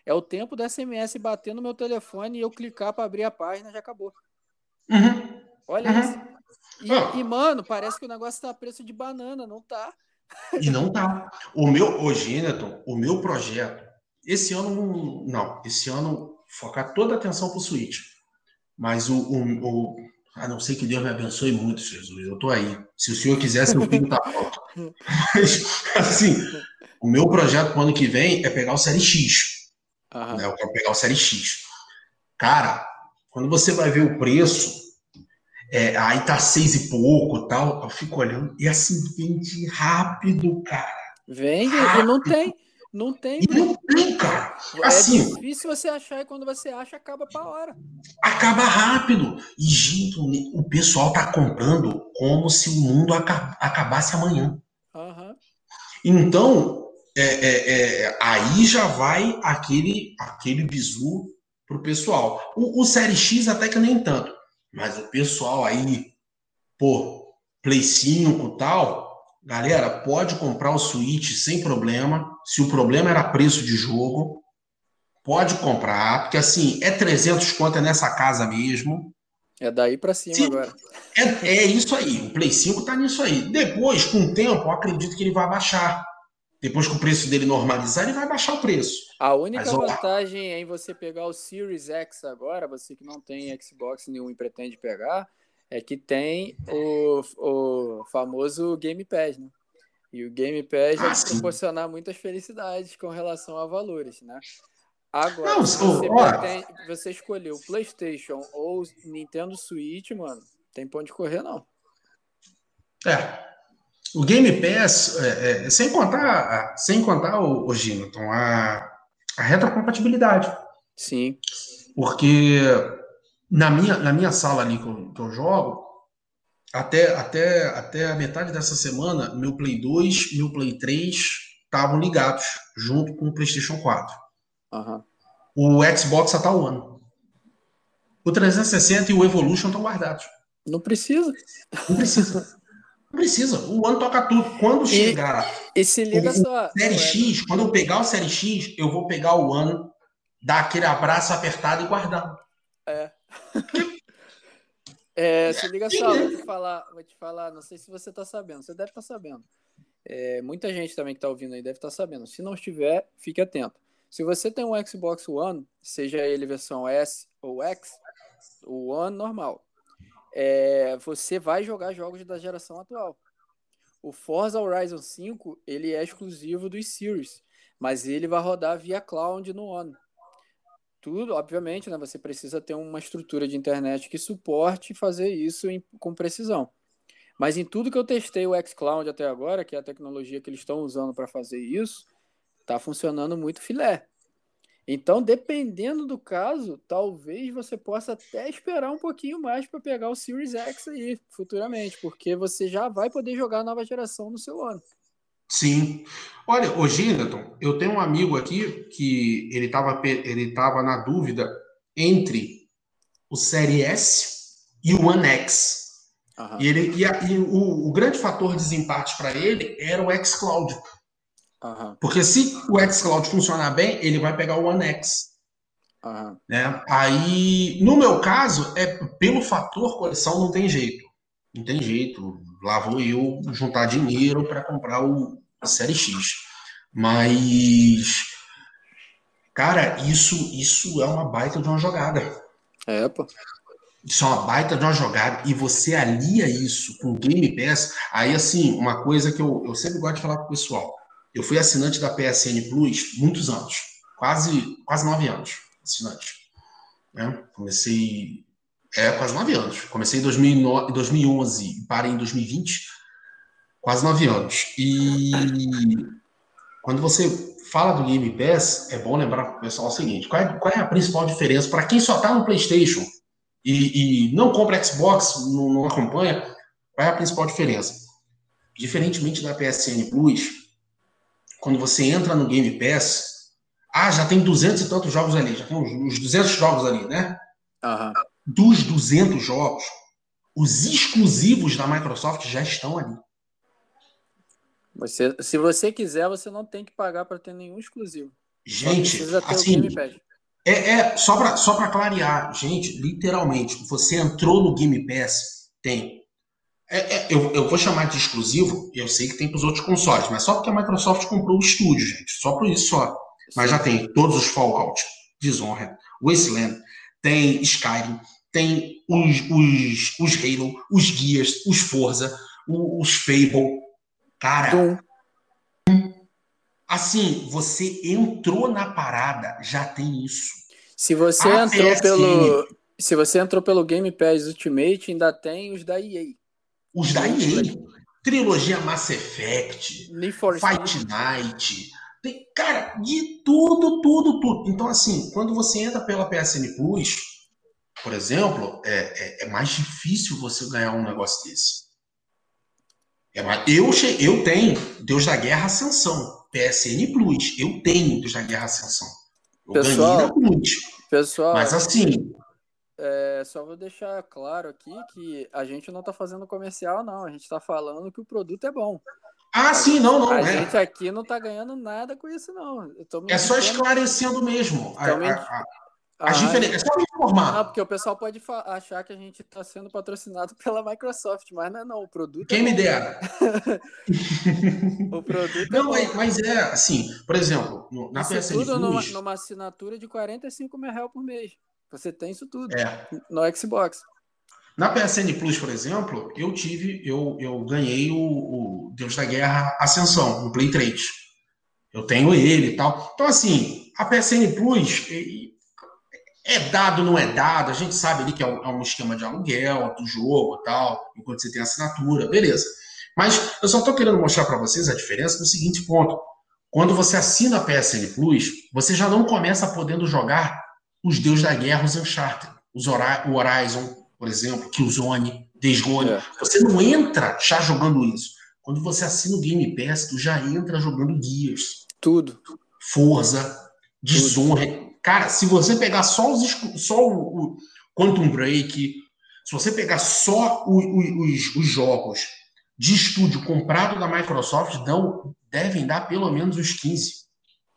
É o tempo do SMS bater no meu telefone e eu clicar para abrir a página já acabou. Uhum. Olha Uhum. isso. E, e, mano, parece que o negócio tá a preço de banana, não tá? E não tá. O meu, ô Geneton, o meu projeto, esse ano não, esse ano focar toda a atenção pro Switch. Mas o, o, o- a não ser que Deus me abençoe muito, Jesus, eu tô aí. Se o senhor quiser, seu filho tá pronto. Mas, assim, o meu projeto pro ano que vem é pegar o Série X. Aham. né? Eu quero pegar o Série X. Cara, quando você vai ver o preço, é, aí tá seis e pouco tal, eu fico olhando, e assim, vende rápido, cara. Vende e não tem. Não tem, E não tem, cara. É Assim, difícil você achar e quando você acha, acaba pra hora. acaba rápido. E, gente, o pessoal tá comprando como se o mundo aca- acabasse amanhã. Aham. Então, é, é, é, aí já vai aquele, aquele bizu pro pessoal. O, o Série X até que nem tanto. Mas o pessoal aí, pô, Play 5 e tal, galera, pode comprar o Switch sem problema. Se o problema era preço de jogo, pode comprar, porque assim, é 300 conto é nessa casa mesmo. É daí pra cima Sim. agora. É, é isso aí, o Play 5 tá nisso aí. Depois, com o tempo, eu acredito que ele vai baixar. Depois que o preço dele normalizar, ele vai baixar o preço. A única Mas, vantagem em você pegar o Series X agora, você que não tem Xbox nenhum e pretende pegar, é que tem o, o famoso Game Pass, né? E o Game Pass vai Ah, te proporcionar muitas felicidades com relação a valores, né? Agora, Não, você, pretende- você escolher o PlayStation ou Nintendo Switch, mano, tem pra onde correr, não. É. O Game Pass, é, é, sem contar, sem contar o, o Ginaton, a, a retrocompatibilidade. Sim. Porque na minha, na minha sala ali que eu, que eu jogo, até, até, até a metade dessa semana, meu Play 2 e meu Play 3 estavam ligados, junto com o PlayStation 4. Aham. O Xbox só tá One. O 360 e o Evolution estão guardados. Não precisa. Não precisa. Não precisa. O One toca tudo. Quando chegar E se liga O- só. Série X, quando eu pegar o Série X, eu vou pegar o One, dar aquele abraço apertado e guardar. É, se liga só, vou te falar, vou te falar, não sei se você tá sabendo, você deve estar sabendo. É, muita gente também que tá ouvindo aí deve estar sabendo. Se não estiver, fique atento. Se você tem um Xbox One, seja ele versão S ou X, o One normal, é, você vai jogar jogos da geração atual. O Forza Horizon 5, ele é exclusivo dos Series, mas ele vai rodar via cloud no One. Tudo, obviamente, né? Você precisa ter uma estrutura de internet que suporte fazer isso em- com precisão. Mas em tudo que eu testei o xCloud até agora, que é a tecnologia que eles estão usando para fazer isso, está funcionando muito filé. Então, dependendo do caso, talvez você possa até esperar um pouquinho mais para pegar o Series X aí futuramente, porque você já vai poder jogar a nova geração no seu ano. Sim. Olha, o Ginaton, eu tenho um amigo aqui que ele estava ele tava na dúvida entre o Série S e o One X. Aham, E, ele, e, a- e o, o grande fator de desempate para ele era o xCloud. aham, Porque se o xCloud funcionar bem, ele vai pegar o One X. aham. né? Aí, no meu caso, é pelo fator coleção não tem jeito. Não tem jeito. Lá vou eu juntar dinheiro para comprar o a Série X. Mas, cara, isso, isso é uma baita de uma jogada. É, pô. Isso é uma baita de uma jogada. E você alia isso com o Game Pass. Aí, assim, uma coisa que eu, eu sempre gosto de falar pro pessoal. Eu fui assinante da PSN Plus muitos anos. Quase, quase nove anos assinante. Né? Comecei. É, quase nove anos. Comecei em 2009 2011 e parei em 2020. Quase nove anos. E quando você fala do Game Pass, é bom lembrar para o pessoal o seguinte: qual é, qual é a principal diferença para quem só está no PlayStation e, e não compra Xbox, não, não acompanha? Qual é a principal diferença? Diferentemente da PSN Plus, quando você entra no Game Pass, ah, já tem 200 e tantos jogos ali, já tem uns, uns 200 jogos ali, né? Aham. Dos 200 jogos, os exclusivos da Microsoft já estão ali. Você, se você quiser, você não tem que pagar para ter nenhum exclusivo. Gente, assim. É, é só para só clarear, gente, literalmente, você entrou no Game Pass, tem. É, é, eu, eu vou chamar de exclusivo, eu sei que tem para os outros consoles, mas só porque a Microsoft comprou o estúdio, gente. Só por isso só. Mas já tem todos os Fallout, Dishonored, Wasteland, tem Skyrim, tem os, os, os Halo, os Gears, os Forza, os, os Fable. Cara, assim, você entrou na parada, já tem isso. Se você a entrou PSN, pelo se você entrou pelo Game Pass Ultimate, ainda tem os da EA. Os da EA. Trilogia Mass Effect, Fight Night, tem, cara, de tudo, tudo, tudo. Então, assim, quando você entra pela PSN Plus, por exemplo, é, é, é mais difícil você ganhar um negócio desse. É mais, eu, eu tenho Deus da Guerra Ascensão, PSN Plus. Eu tenho Deus da Guerra Ascensão. Eu pessoal, ganhei na Plus. Pessoal, Mas assim. É, só vou deixar claro aqui que a gente não está fazendo comercial, não. A gente está falando que o produto é bom. Ah, sim, não, não. A é. gente aqui não tá ganhando nada com isso, não. é só esclarecendo mesmo. A, a, a, a diferença. É só me informar. Não, porque o pessoal pode achar que a gente está sendo patrocinado pela Microsoft, mas não é não. O produto Quem é me dera. o produto não, é mas é assim, por exemplo, na isso PSN tudo Plus, numa, numa assinatura de 45 mil reais por mês. Você tem isso tudo é. no Xbox. Na PSN Plus, por exemplo, eu tive, eu, eu ganhei o, o Deus da Guerra Ascensão, no Play 3. Eu tenho ele e tal. Então, assim, a PSN Plus é dado, não é dado, a gente sabe ali que é um, é um esquema de aluguel do jogo e tal, enquanto você tem assinatura, beleza. Mas eu só estou querendo mostrar para vocês a diferença no seguinte ponto. Quando você assina a PSN Plus, você já não começa podendo jogar os Deus da Guerra, os Uncharted, os Horizon, por exemplo, Killzone, Days Gone. É. Você não entra já jogando isso. Quando você assina o Game Pass, tu já entra jogando Gears. Tudo. Forza, Dishonored. Cara, se você pegar só, os, só o, o Quantum Break, se você pegar só o, o, os, os, jogos de estúdio comprado da Microsoft, dão, devem dar pelo menos uns 15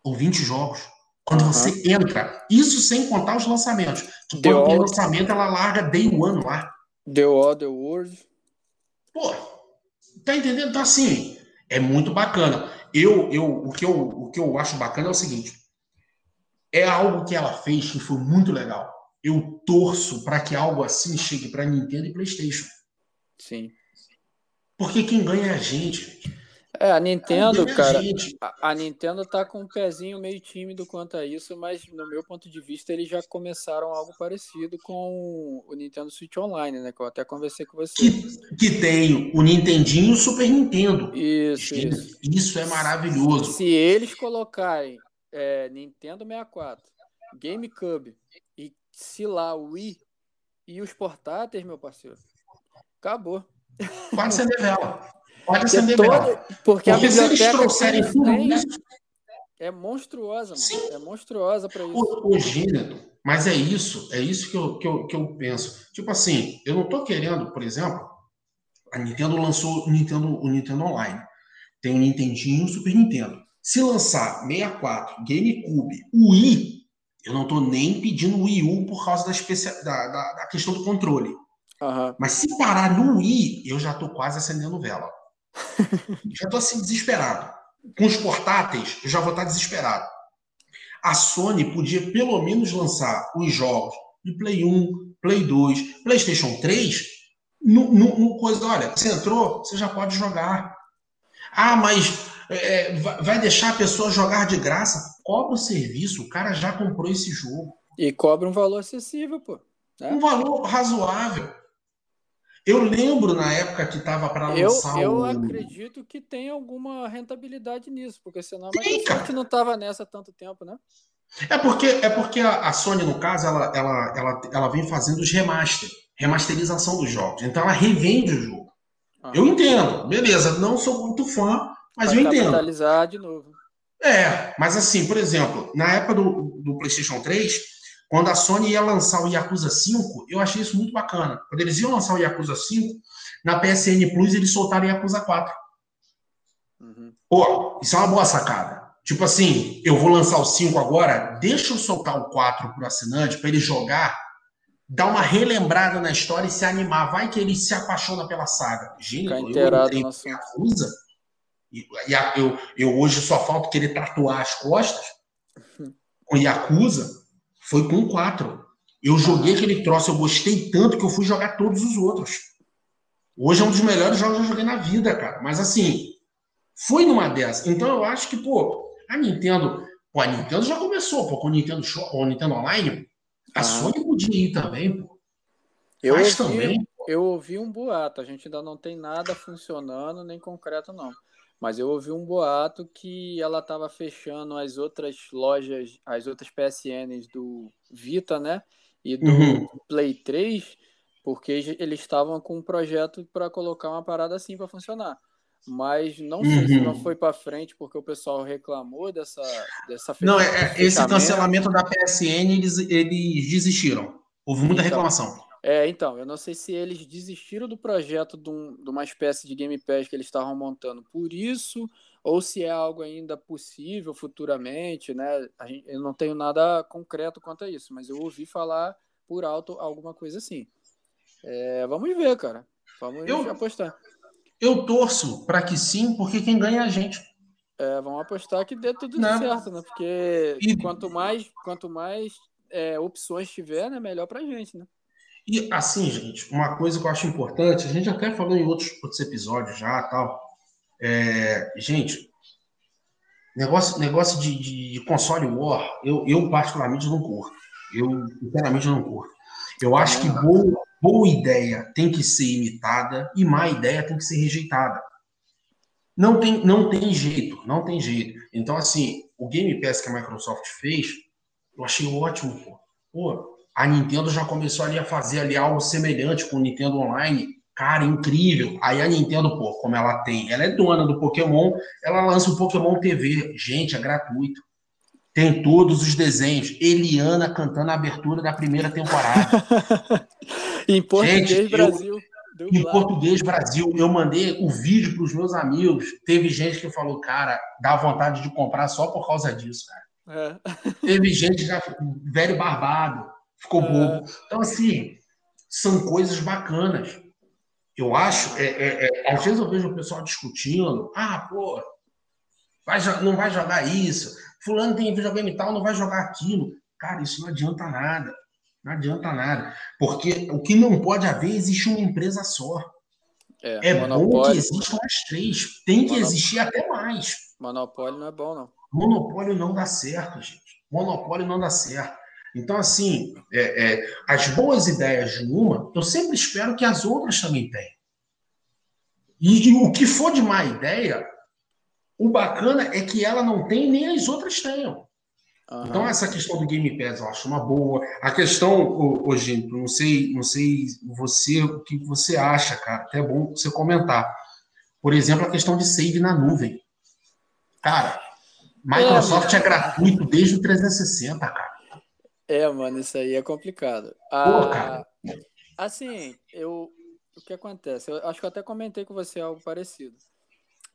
ou 20 jogos. Quando uhum. você entra, isso sem contar os lançamentos. Que quando tem lançamento, ela larga Day One lá. The Other World. Pô, tá entendendo? Então, assim, é muito bacana. Eu, eu, o, que eu, o que eu acho bacana é o seguinte: é algo que ela fez que foi muito legal. Eu torço para que algo assim chegue para Nintendo e PlayStation. Sim. Porque quem ganha é a gente. É, a Nintendo, cara, a, a, Nintendo tá com um pezinho meio tímido quanto a isso, mas no meu ponto de vista eles já começaram algo parecido com o Nintendo Switch Online, né? Que eu até conversei com você. Que, que tem o Nintendinho e o Super Nintendo. Isso, isso. Isso é maravilhoso. Se eles colocarem é, Nintendo 64, GameCube e se lá Wii e os portáteis, meu parceiro, acabou. Pode ser vela. Pode acender toda, Porque, porque a biblioteca trouxerem tudo tem, isso. É monstruosa, mano. Sim. É monstruosa para isso. O, o gênero, mas é isso, é isso que eu, que, eu, que eu penso. Tipo assim, eu não tô querendo, por exemplo, a Nintendo lançou o Nintendo, o Nintendo Online. Tem o Nintendinho e o Super Nintendo. Se lançar 64, GameCube, Wii, eu não tô nem pedindo o Wii U por causa da, especia... da, da, da questão do controle. Uhum. Mas se parar no Wii, eu já tô quase acendendo vela. já estou assim desesperado. Com os portáteis, eu já vou estar desesperado. A Sony podia pelo menos lançar os jogos de Play 1, Play 2, PlayStation 3 no, no, no coisa. Olha, você entrou, você já pode jogar. Ah, mas é, vai deixar a pessoa jogar de graça? Cobra o serviço, o cara já comprou esse jogo. E cobra um valor acessível, pô. É? Um valor razoável. Eu lembro na época que estava para lançar eu, eu o... acredito que tem alguma rentabilidade nisso, porque senão a Microsoft não estava nessa há tanto tempo, né? É porque, é porque a, a, Sony, no caso, ela, ela, ela, ela vem fazendo os remaster, remasterização dos jogos. Então ela revende o jogo. Ah. Eu entendo, beleza, não sou muito fã, mas eu entendo. capitalizar de novo. É, mas assim, por exemplo, na época do, do PlayStation 3, quando a Sony ia lançar o Yakuza 5, eu achei isso muito bacana. Quando eles iam lançar o Yakuza 5, na PSN Plus eles soltaram o Yakuza 4. Uhum. Pô, isso é uma boa sacada. Tipo assim, eu vou lançar o 5 agora, deixa eu soltar o 4 pro assinante para ele jogar, dar uma relembrada na história e se animar. Vai que ele se apaixona pela saga. Gente, eu entrei no Yakuza, e, e eu, eu hoje só falta querer tatuar as costas. Com Yakuza, foi com 4. Eu joguei aquele troço, eu gostei tanto que eu fui jogar todos os outros. Hoje é um dos melhores jogos que eu joguei na vida, cara. Mas assim, foi numa dessas. Então eu acho que, pô, a Nintendo. Pô, a Nintendo já começou, pô, com o Nintendo Show, o Nintendo Online. A ah. Sony podia ir também, pô. Eu ouvi, também. Eu ouvi um boato, a gente ainda não tem nada funcionando, nem concreto, não. Mas eu ouvi um boato que ela estava fechando as outras lojas, as outras PSNs do Vita, né? E do uhum. Play 3, porque eles estavam com um projeto para colocar uma parada assim para funcionar mas não sei uhum. se não uhum. foi para frente porque o pessoal reclamou dessa dessa Não, é, é esse cancelamento da PSN eles, eles desistiram. Houve muita então, reclamação. É, então, eu não sei se eles desistiram do projeto de, um, de uma espécie de Game Pass que eles estavam montando por isso, ou se é algo ainda possível futuramente, né? Gente, eu não tenho nada concreto quanto a isso, mas eu ouvi falar por alto alguma coisa assim. É, vamos ver, cara. Vamos eu, apostar. Eu torço para que sim, porque quem ganha é a gente. É, vamos apostar que dê tudo Não. certo, né? Porque e... quanto mais, quanto mais é, opções tiver, né, melhor pra gente, né? E assim, gente, uma coisa que eu acho importante, a gente até falou em outros, outros episódios já tal. É, gente, negócio, negócio de, de, de, console war, eu, eu particularmente não curto. Eu, sinceramente, não curto. Eu acho que boa, boa ideia tem que ser imitada e má ideia tem que ser rejeitada. Não tem, não tem jeito, não tem jeito. Então, assim, o Game Pass que a Microsoft fez, eu achei ótimo, pô. Pô, a Nintendo já começou ali a fazer ali algo semelhante com o Nintendo Online. Cara, incrível. Aí a Nintendo, pô, como ela tem, ela é dona do Pokémon, ela lança o Pokémon TV. Gente, é gratuito. Tem todos os desenhos. Eliana cantando a abertura da primeira temporada. em português, gente, Brasil. Eu, em português, Brasil. Eu mandei o vídeo para os meus amigos. Teve gente que falou, cara, dá vontade de comprar só por causa disso, cara. É. Teve gente já, velho barbado, ficou é. bobo. Então, assim, são coisas bacanas. Eu acho, é, é, é, às vezes eu vejo o pessoal discutindo, ah, pô, vai, não vai jogar isso, fulano tem videogame tal, não vai jogar aquilo. Cara, isso não adianta nada. Não adianta nada. Porque o que não pode haver, existe uma empresa só. É, é bom que existam as três. Tem que existir até mais. Monopólio não é bom, não. Monopólio não dá certo, gente. Monopólio não dá certo. Então, assim, é, é, as boas ideias de uma, eu sempre espero que as outras também tenham. E, e o que for de má ideia, o bacana é que ela não tem nem as outras tenham. Uhum. Então, essa questão do Game Pass eu acho uma boa. A questão, hoje, não sei, não sei você o que você acha, cara. Até é bom você comentar. Por exemplo, a questão de save na nuvem. Cara, Microsoft é, é gratuito desde o 360, cara. É, mano, isso aí é complicado. Ah. Assim, eu, o que acontece? Eu acho que eu até comentei com você algo parecido.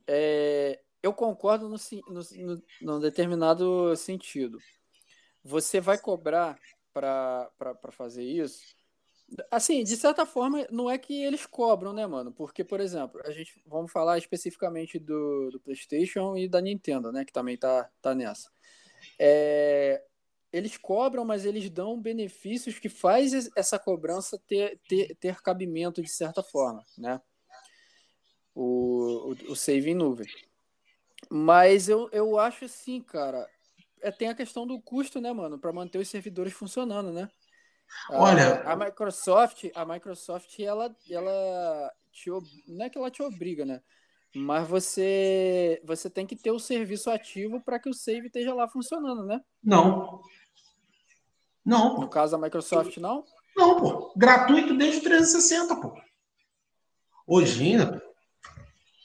É, eu concordo no, no, no, determinado sentido. Você vai cobrar para fazer isso. Assim, de certa forma, não é que eles cobram, né, mano? Porque, por exemplo, a gente vamos falar especificamente do, do PlayStation e da Nintendo, né? Que também tá, tá nessa. É, eles cobram, mas eles dão benefícios que faz essa cobrança ter, ter, ter cabimento de certa forma, né? O, o, o save em nuvem. Mas eu, eu acho assim, cara. É, tem a questão do custo, né, mano? Para manter os servidores funcionando, né? Olha. A, a, Microsoft, a Microsoft, ela, ela te, não é que ela te obriga, né? Mas você, você tem que ter o serviço ativo para que o save esteja lá funcionando, né? Não. Não. No caso da Microsoft, não? Não, pô. Gratuito desde o 360, pô. Hoje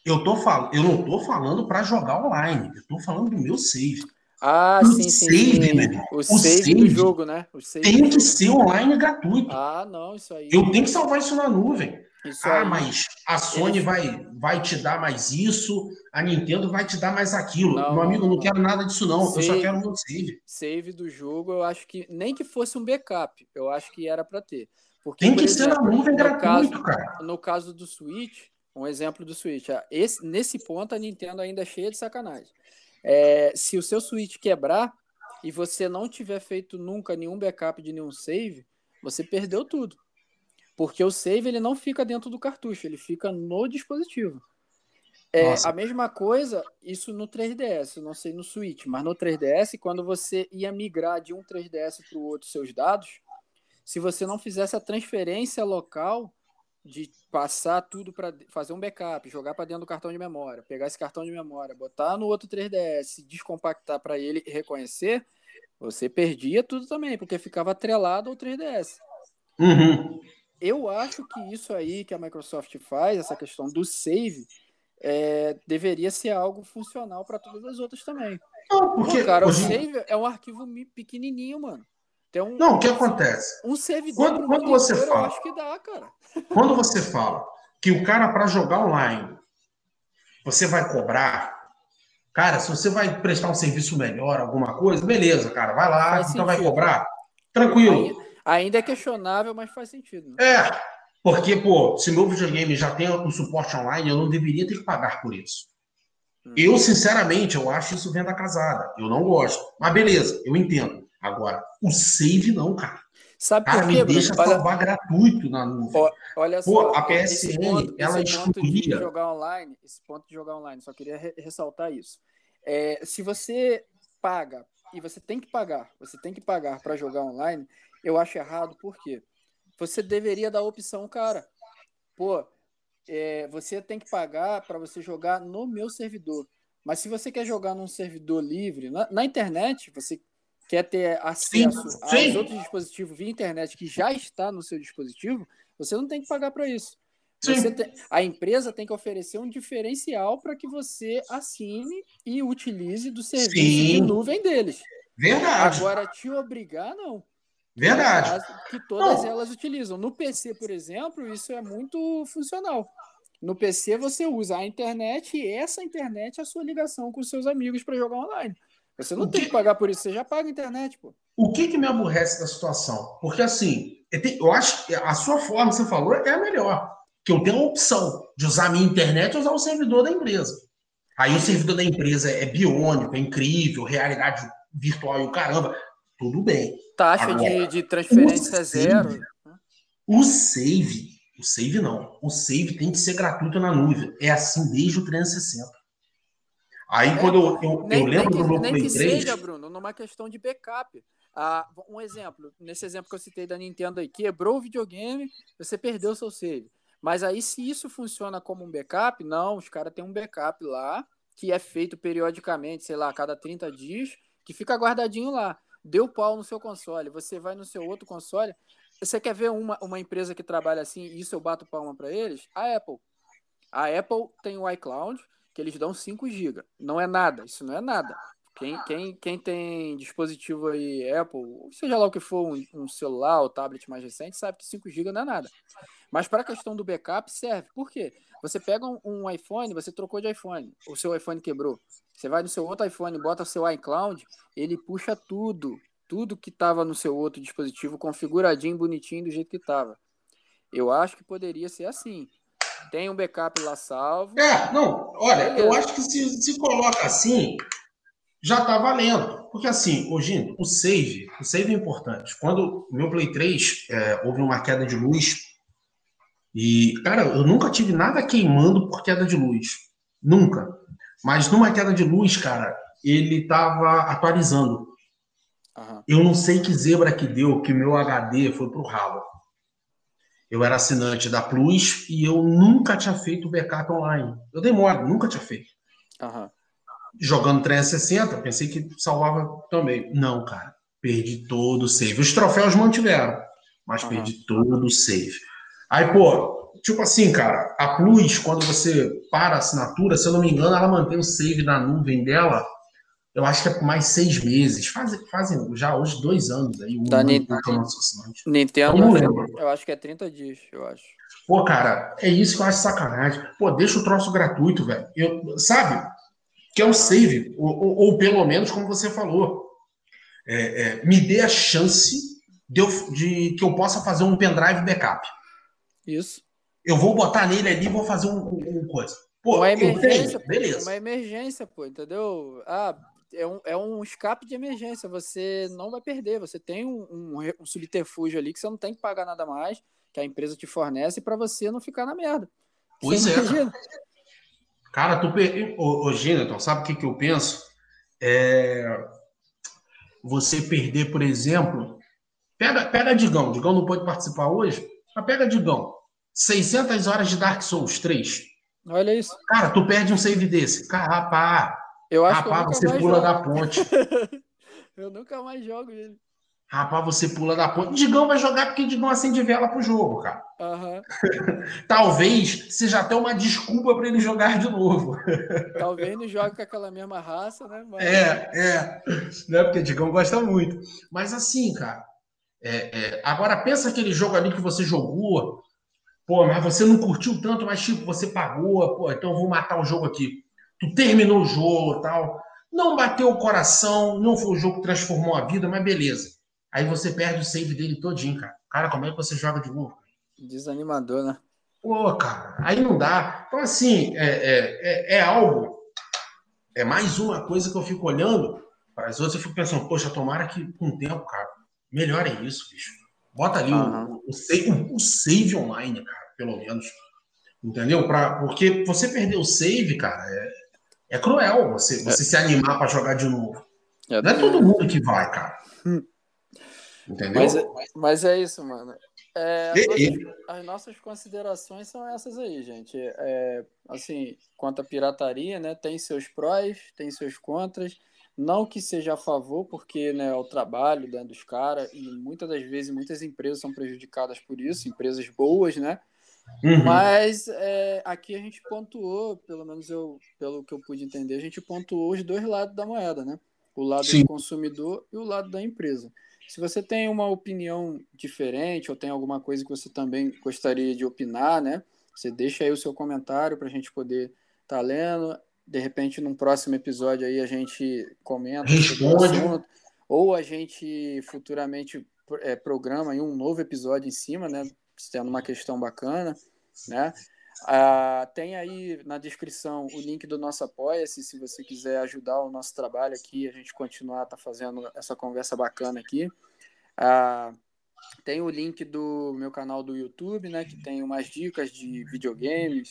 eu, tô fal... eu não tô falando para jogar online, eu tô falando do meu save. Ah, o sim, sim, save, sim. Né? O, o save, save, do jogo, né? tem que ser online gratuito. Ah, não, isso aí. Eu tenho que salvar isso na nuvem. Isso ah, aí, mas a Sony ele... vai, vai te dar mais isso, a Nintendo vai te dar mais aquilo. Não, Meu amigo, não, não quero nada disso, não. Save, eu só quero um save. Save do jogo, eu acho que nem que fosse um backup, eu acho que era para ter. Porque, Tem que ser na nuvem gratuito, caso, cara. No caso do Switch, um exemplo do Switch, ah, esse, nesse ponto a Nintendo ainda é cheia de sacanagem. É, se o seu Switch quebrar e você não tiver feito nunca nenhum backup de nenhum save, você perdeu tudo. Porque o save ele não fica dentro do cartucho, ele fica no dispositivo. É a mesma coisa, isso no 3DS, não sei no Switch, mas no 3DS, quando você ia migrar de um 3DS para o outro seus dados, se você não fizesse a transferência local de passar tudo para fazer um backup, jogar para dentro do cartão de memória, pegar esse cartão de memória, botar no outro 3DS, descompactar para ele reconhecer, você perdia tudo também, porque ficava atrelado ao 3DS. Uhum eu acho que isso aí que a Microsoft faz, essa questão do save, é, deveria ser algo funcional para todas as outras também. Não, porque, Pô, cara, hoje... o save é um arquivo pequenininho, mano. Tem um, não, o que acontece? Um save quando, quando você inteiro, fala, eu acho que dá, cara. Quando você fala que o cara para jogar online, você vai cobrar, cara, se você vai prestar um serviço melhor, alguma coisa, beleza, cara, vai lá, Faz então sentido. vai cobrar, tranquilo. Aí, Ainda é questionável, mas faz sentido. Né? É, porque, pô, se meu videogame já tem um suporte online, eu não deveria ter que pagar por isso. Hum. Eu, sinceramente, eu acho isso venda casada. Eu não gosto. Mas beleza, eu entendo. Agora, o save não, cara. Sabe cara, por quê, me deixa Bruno? salvar gratuito na nuvem. Olha só, Pô, a PSN, ponto, ela excluía... jogar online, esse ponto de jogar online, só queria re ressaltar isso. É, se você paga, e você tem que pagar, você tem que pagar para jogar online, eu acho errado, porque você deveria dar a opção, cara. Pô, é, você tem que pagar para você jogar no meu servidor. Mas se você quer jogar num servidor livre, na, na internet, você quer ter acesso sim, sim. aos outros dispositivos via internet que já está no seu dispositivo, você não tem que pagar para isso. Tem, a empresa tem que oferecer um diferencial para que você assine e utilize do serviço sim. de nuvem deles. Verdade. Agora, te obrigar, não. Verdade. Que todas Não. elas utilizam. No PC, por exemplo, isso é muito funcional. No PC você usa a internet e essa internet é a sua ligação com seus amigos para jogar online. Você não tem que... pagar por isso, você já paga a internet, pô. O que, que me aborrece da situação? Porque assim, eu acho que a sua forma que você falou é a melhor. Que eu tenho a opção de usar a minha internet ou usar o servidor da empresa. Aí o servidor da empresa é biônico, é incrível, realidade virtual e o caramba. Tudo bem. Taxa Agora, de, de transferência zero. O save, o save não. O save tem que ser gratuito na nuvem. É assim desde o 360. Aí é, quando eu, eu, nem, eu lembro nem do meu nem Play que 3. seja, Bruno, numa questão de backup. Ah, um exemplo, nesse exemplo que eu citei da Nintendo aí, quebrou o videogame, você perdeu o seu save. Mas aí, se isso funciona como um backup, não, os caras têm um backup lá, que é feito periodicamente, sei lá, a cada 30 dias, que fica guardadinho lá deu pau no seu console, você vai no seu outro console. Você quer ver uma, uma empresa que trabalha assim, e isso eu bato palma para eles? A Apple. A Apple tem o iCloud, que eles dão 5 GB. Não é nada, isso não é nada. Quem, quem, quem tem dispositivo aí, Apple, seja lá o que for, um, um celular ou tablet mais recente, sabe que 5 GB não é nada. Mas para a questão do backup, serve. Por quê? Você pega um, um, iPhone, você trocou de iPhone, o seu iPhone quebrou. Você vai no seu outro iPhone, bota seu iCloud, ele puxa tudo, tudo que estava no seu outro dispositivo configuradinho, bonitinho do jeito que estava. Eu acho que poderia ser assim. Tem um backup lá salvo. É, não, olha, beleza. eu acho que se, se coloca assim, já tá valendo. Porque assim, hoje o save, o save é importante. Quando o meu Play 3 é, houve uma queda de luz, e, cara, eu nunca tive nada queimando por queda de luz. Nunca. Mas numa queda de luz, cara, ele estava atualizando. Uhum. Eu não sei que zebra que deu, que meu HD foi pro ralo. Eu era assinante da Plus e eu nunca tinha feito backup online. Eu demoro, nunca tinha feito. Uhum. Jogando 360, pensei que salvava também. Não, cara. Perdi todo o save. Os troféus mantiveram, mas uhum. perdi todo o save. Aí, pô, tipo assim, cara, a Plus, quando você para a assinatura, se eu não me engano, ela mantém o save na nuvem dela, eu acho que é por mais seis meses. Fazem, fazem já hoje dois anos aí. Um da Nintendo, Nintendo eu, eu acho que é 30 dias, eu acho. Pô, cara, é isso que eu acho sacanagem. Pô, deixa o troço gratuito, velho. Eu, sabe? Que é um save. Ou, ou, ou pelo menos, como você falou, é, é, me dê a chance de, eu, de, que eu possa fazer um pendrive backup. Isso. Eu vou botar nele ali e vou fazer um, um, um coisa. Pô, uma emergência, tenho, beleza. Uma emergência, pô, entendeu? Ah, é um, é um escape de emergência. Você não vai perder. Você tem um, um, um subterfúgio ali que você não tem que pagar nada mais, que a empresa te fornece para você não ficar na merda. Pois você é. Cara. tu per... ô, ô Gêneton, sabe o que, que eu penso? É... Você perder, por exemplo, pega, pega Digão. Digão não pode participar hoje, mas pega Digão. 600 horas de Dark Souls 3. Olha isso. Cara, tu perde um save desse. Carapá. Eu acho Rapaz, que você pula jogo. da ponte. eu nunca mais jogo ele. Rapaz, você pula da ponte. Digão vai jogar porque Digão acende vela pro jogo, cara. Uhum. Talvez seja até uma desculpa para ele jogar de novo. Talvez não jogue com aquela mesma raça, né? Mas... É, é. Não é porque Digão gosta muito. Mas assim, cara. É, é... Agora pensa aquele jogo ali que você jogou. Pô, mas você não curtiu tanto, mas tipo, você pagou. Pô, então eu vou matar o jogo aqui tu terminou o jogo tal. Não bateu o coração, não foi o jogo que transformou a vida, mas beleza. Aí você perde o save dele todinho, cara. Cara, como é que você joga de novo? Desanimador, né? Pô, cara, aí não dá. Então, assim, é, é, é, é algo. É mais uma coisa que eu fico olhando para as outras e fico pensando, poxa, tomara que com o tempo, cara, melhore isso, bicho. Bota ali uhum. o, o, save, o, save online, cara, pelo menos. Entendeu? Pra, porque você perder o save, cara, é, é cruel você, você é. se animar para jogar de novo. É não é todo mundo que vai, cara. Entendeu? Mas é, mas é isso, mano. É, as, nossas, as, nossas, considerações são essas aí, gente. É, assim, quanto à pirataria, né, tem seus prós, tem seus contras. Não que seja a favor, porque né, é o trabalho né, dos caras, e muitas das vezes muitas empresas são prejudicadas por isso, empresas boas, né? Uhum. Mas é, aqui a gente pontuou, pelo menos eu, pelo que eu pude entender, a gente pontuou os dois lados da moeda, né? O lado Sim. do consumidor e o lado da empresa. Se você tem uma opinião diferente ou tem alguma coisa que você também gostaria de opinar, né? Você deixa aí o seu comentário para a gente poder estar tá lendo. De repente, num próximo episódio aí a gente comenta Responde. Assunto, ou a gente futuramente é, programa aí um novo episódio em cima, né? sendo uma questão bacana, né? Ah, tem aí na descrição o link do nosso Apoia-se, se você quiser ajudar o nosso trabalho aqui, a gente continuar tá fazendo essa conversa bacana aqui. Ah, tem o link do meu canal do YouTube, né, que tem umas dicas de videogames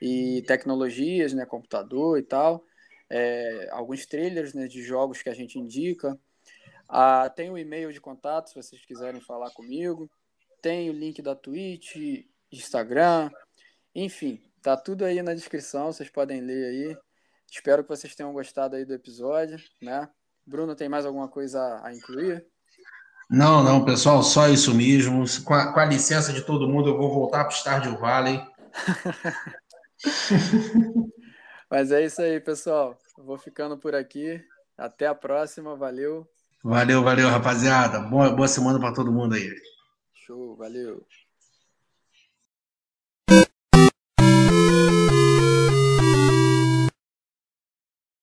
e tecnologias, né, computador e tal. É, alguns trailers né, de jogos que a gente indica. Ah, tem o e-mail de contato, se vocês quiserem falar comigo tem o link da Twitch, Instagram, enfim, tá tudo aí na descrição, vocês podem ler aí. Espero que vocês tenham gostado aí do episódio, né? Bruno, tem mais alguma coisa a incluir? Não, não, pessoal, só isso mesmo. Com a, com a licença de todo mundo, eu vou voltar para o Stardew Valley. Mas é isso aí, pessoal. Eu vou ficando por aqui. Até a próxima. Valeu. Valeu, valeu, rapaziada. Boa, boa semana para todo mundo aí. Show, valeu.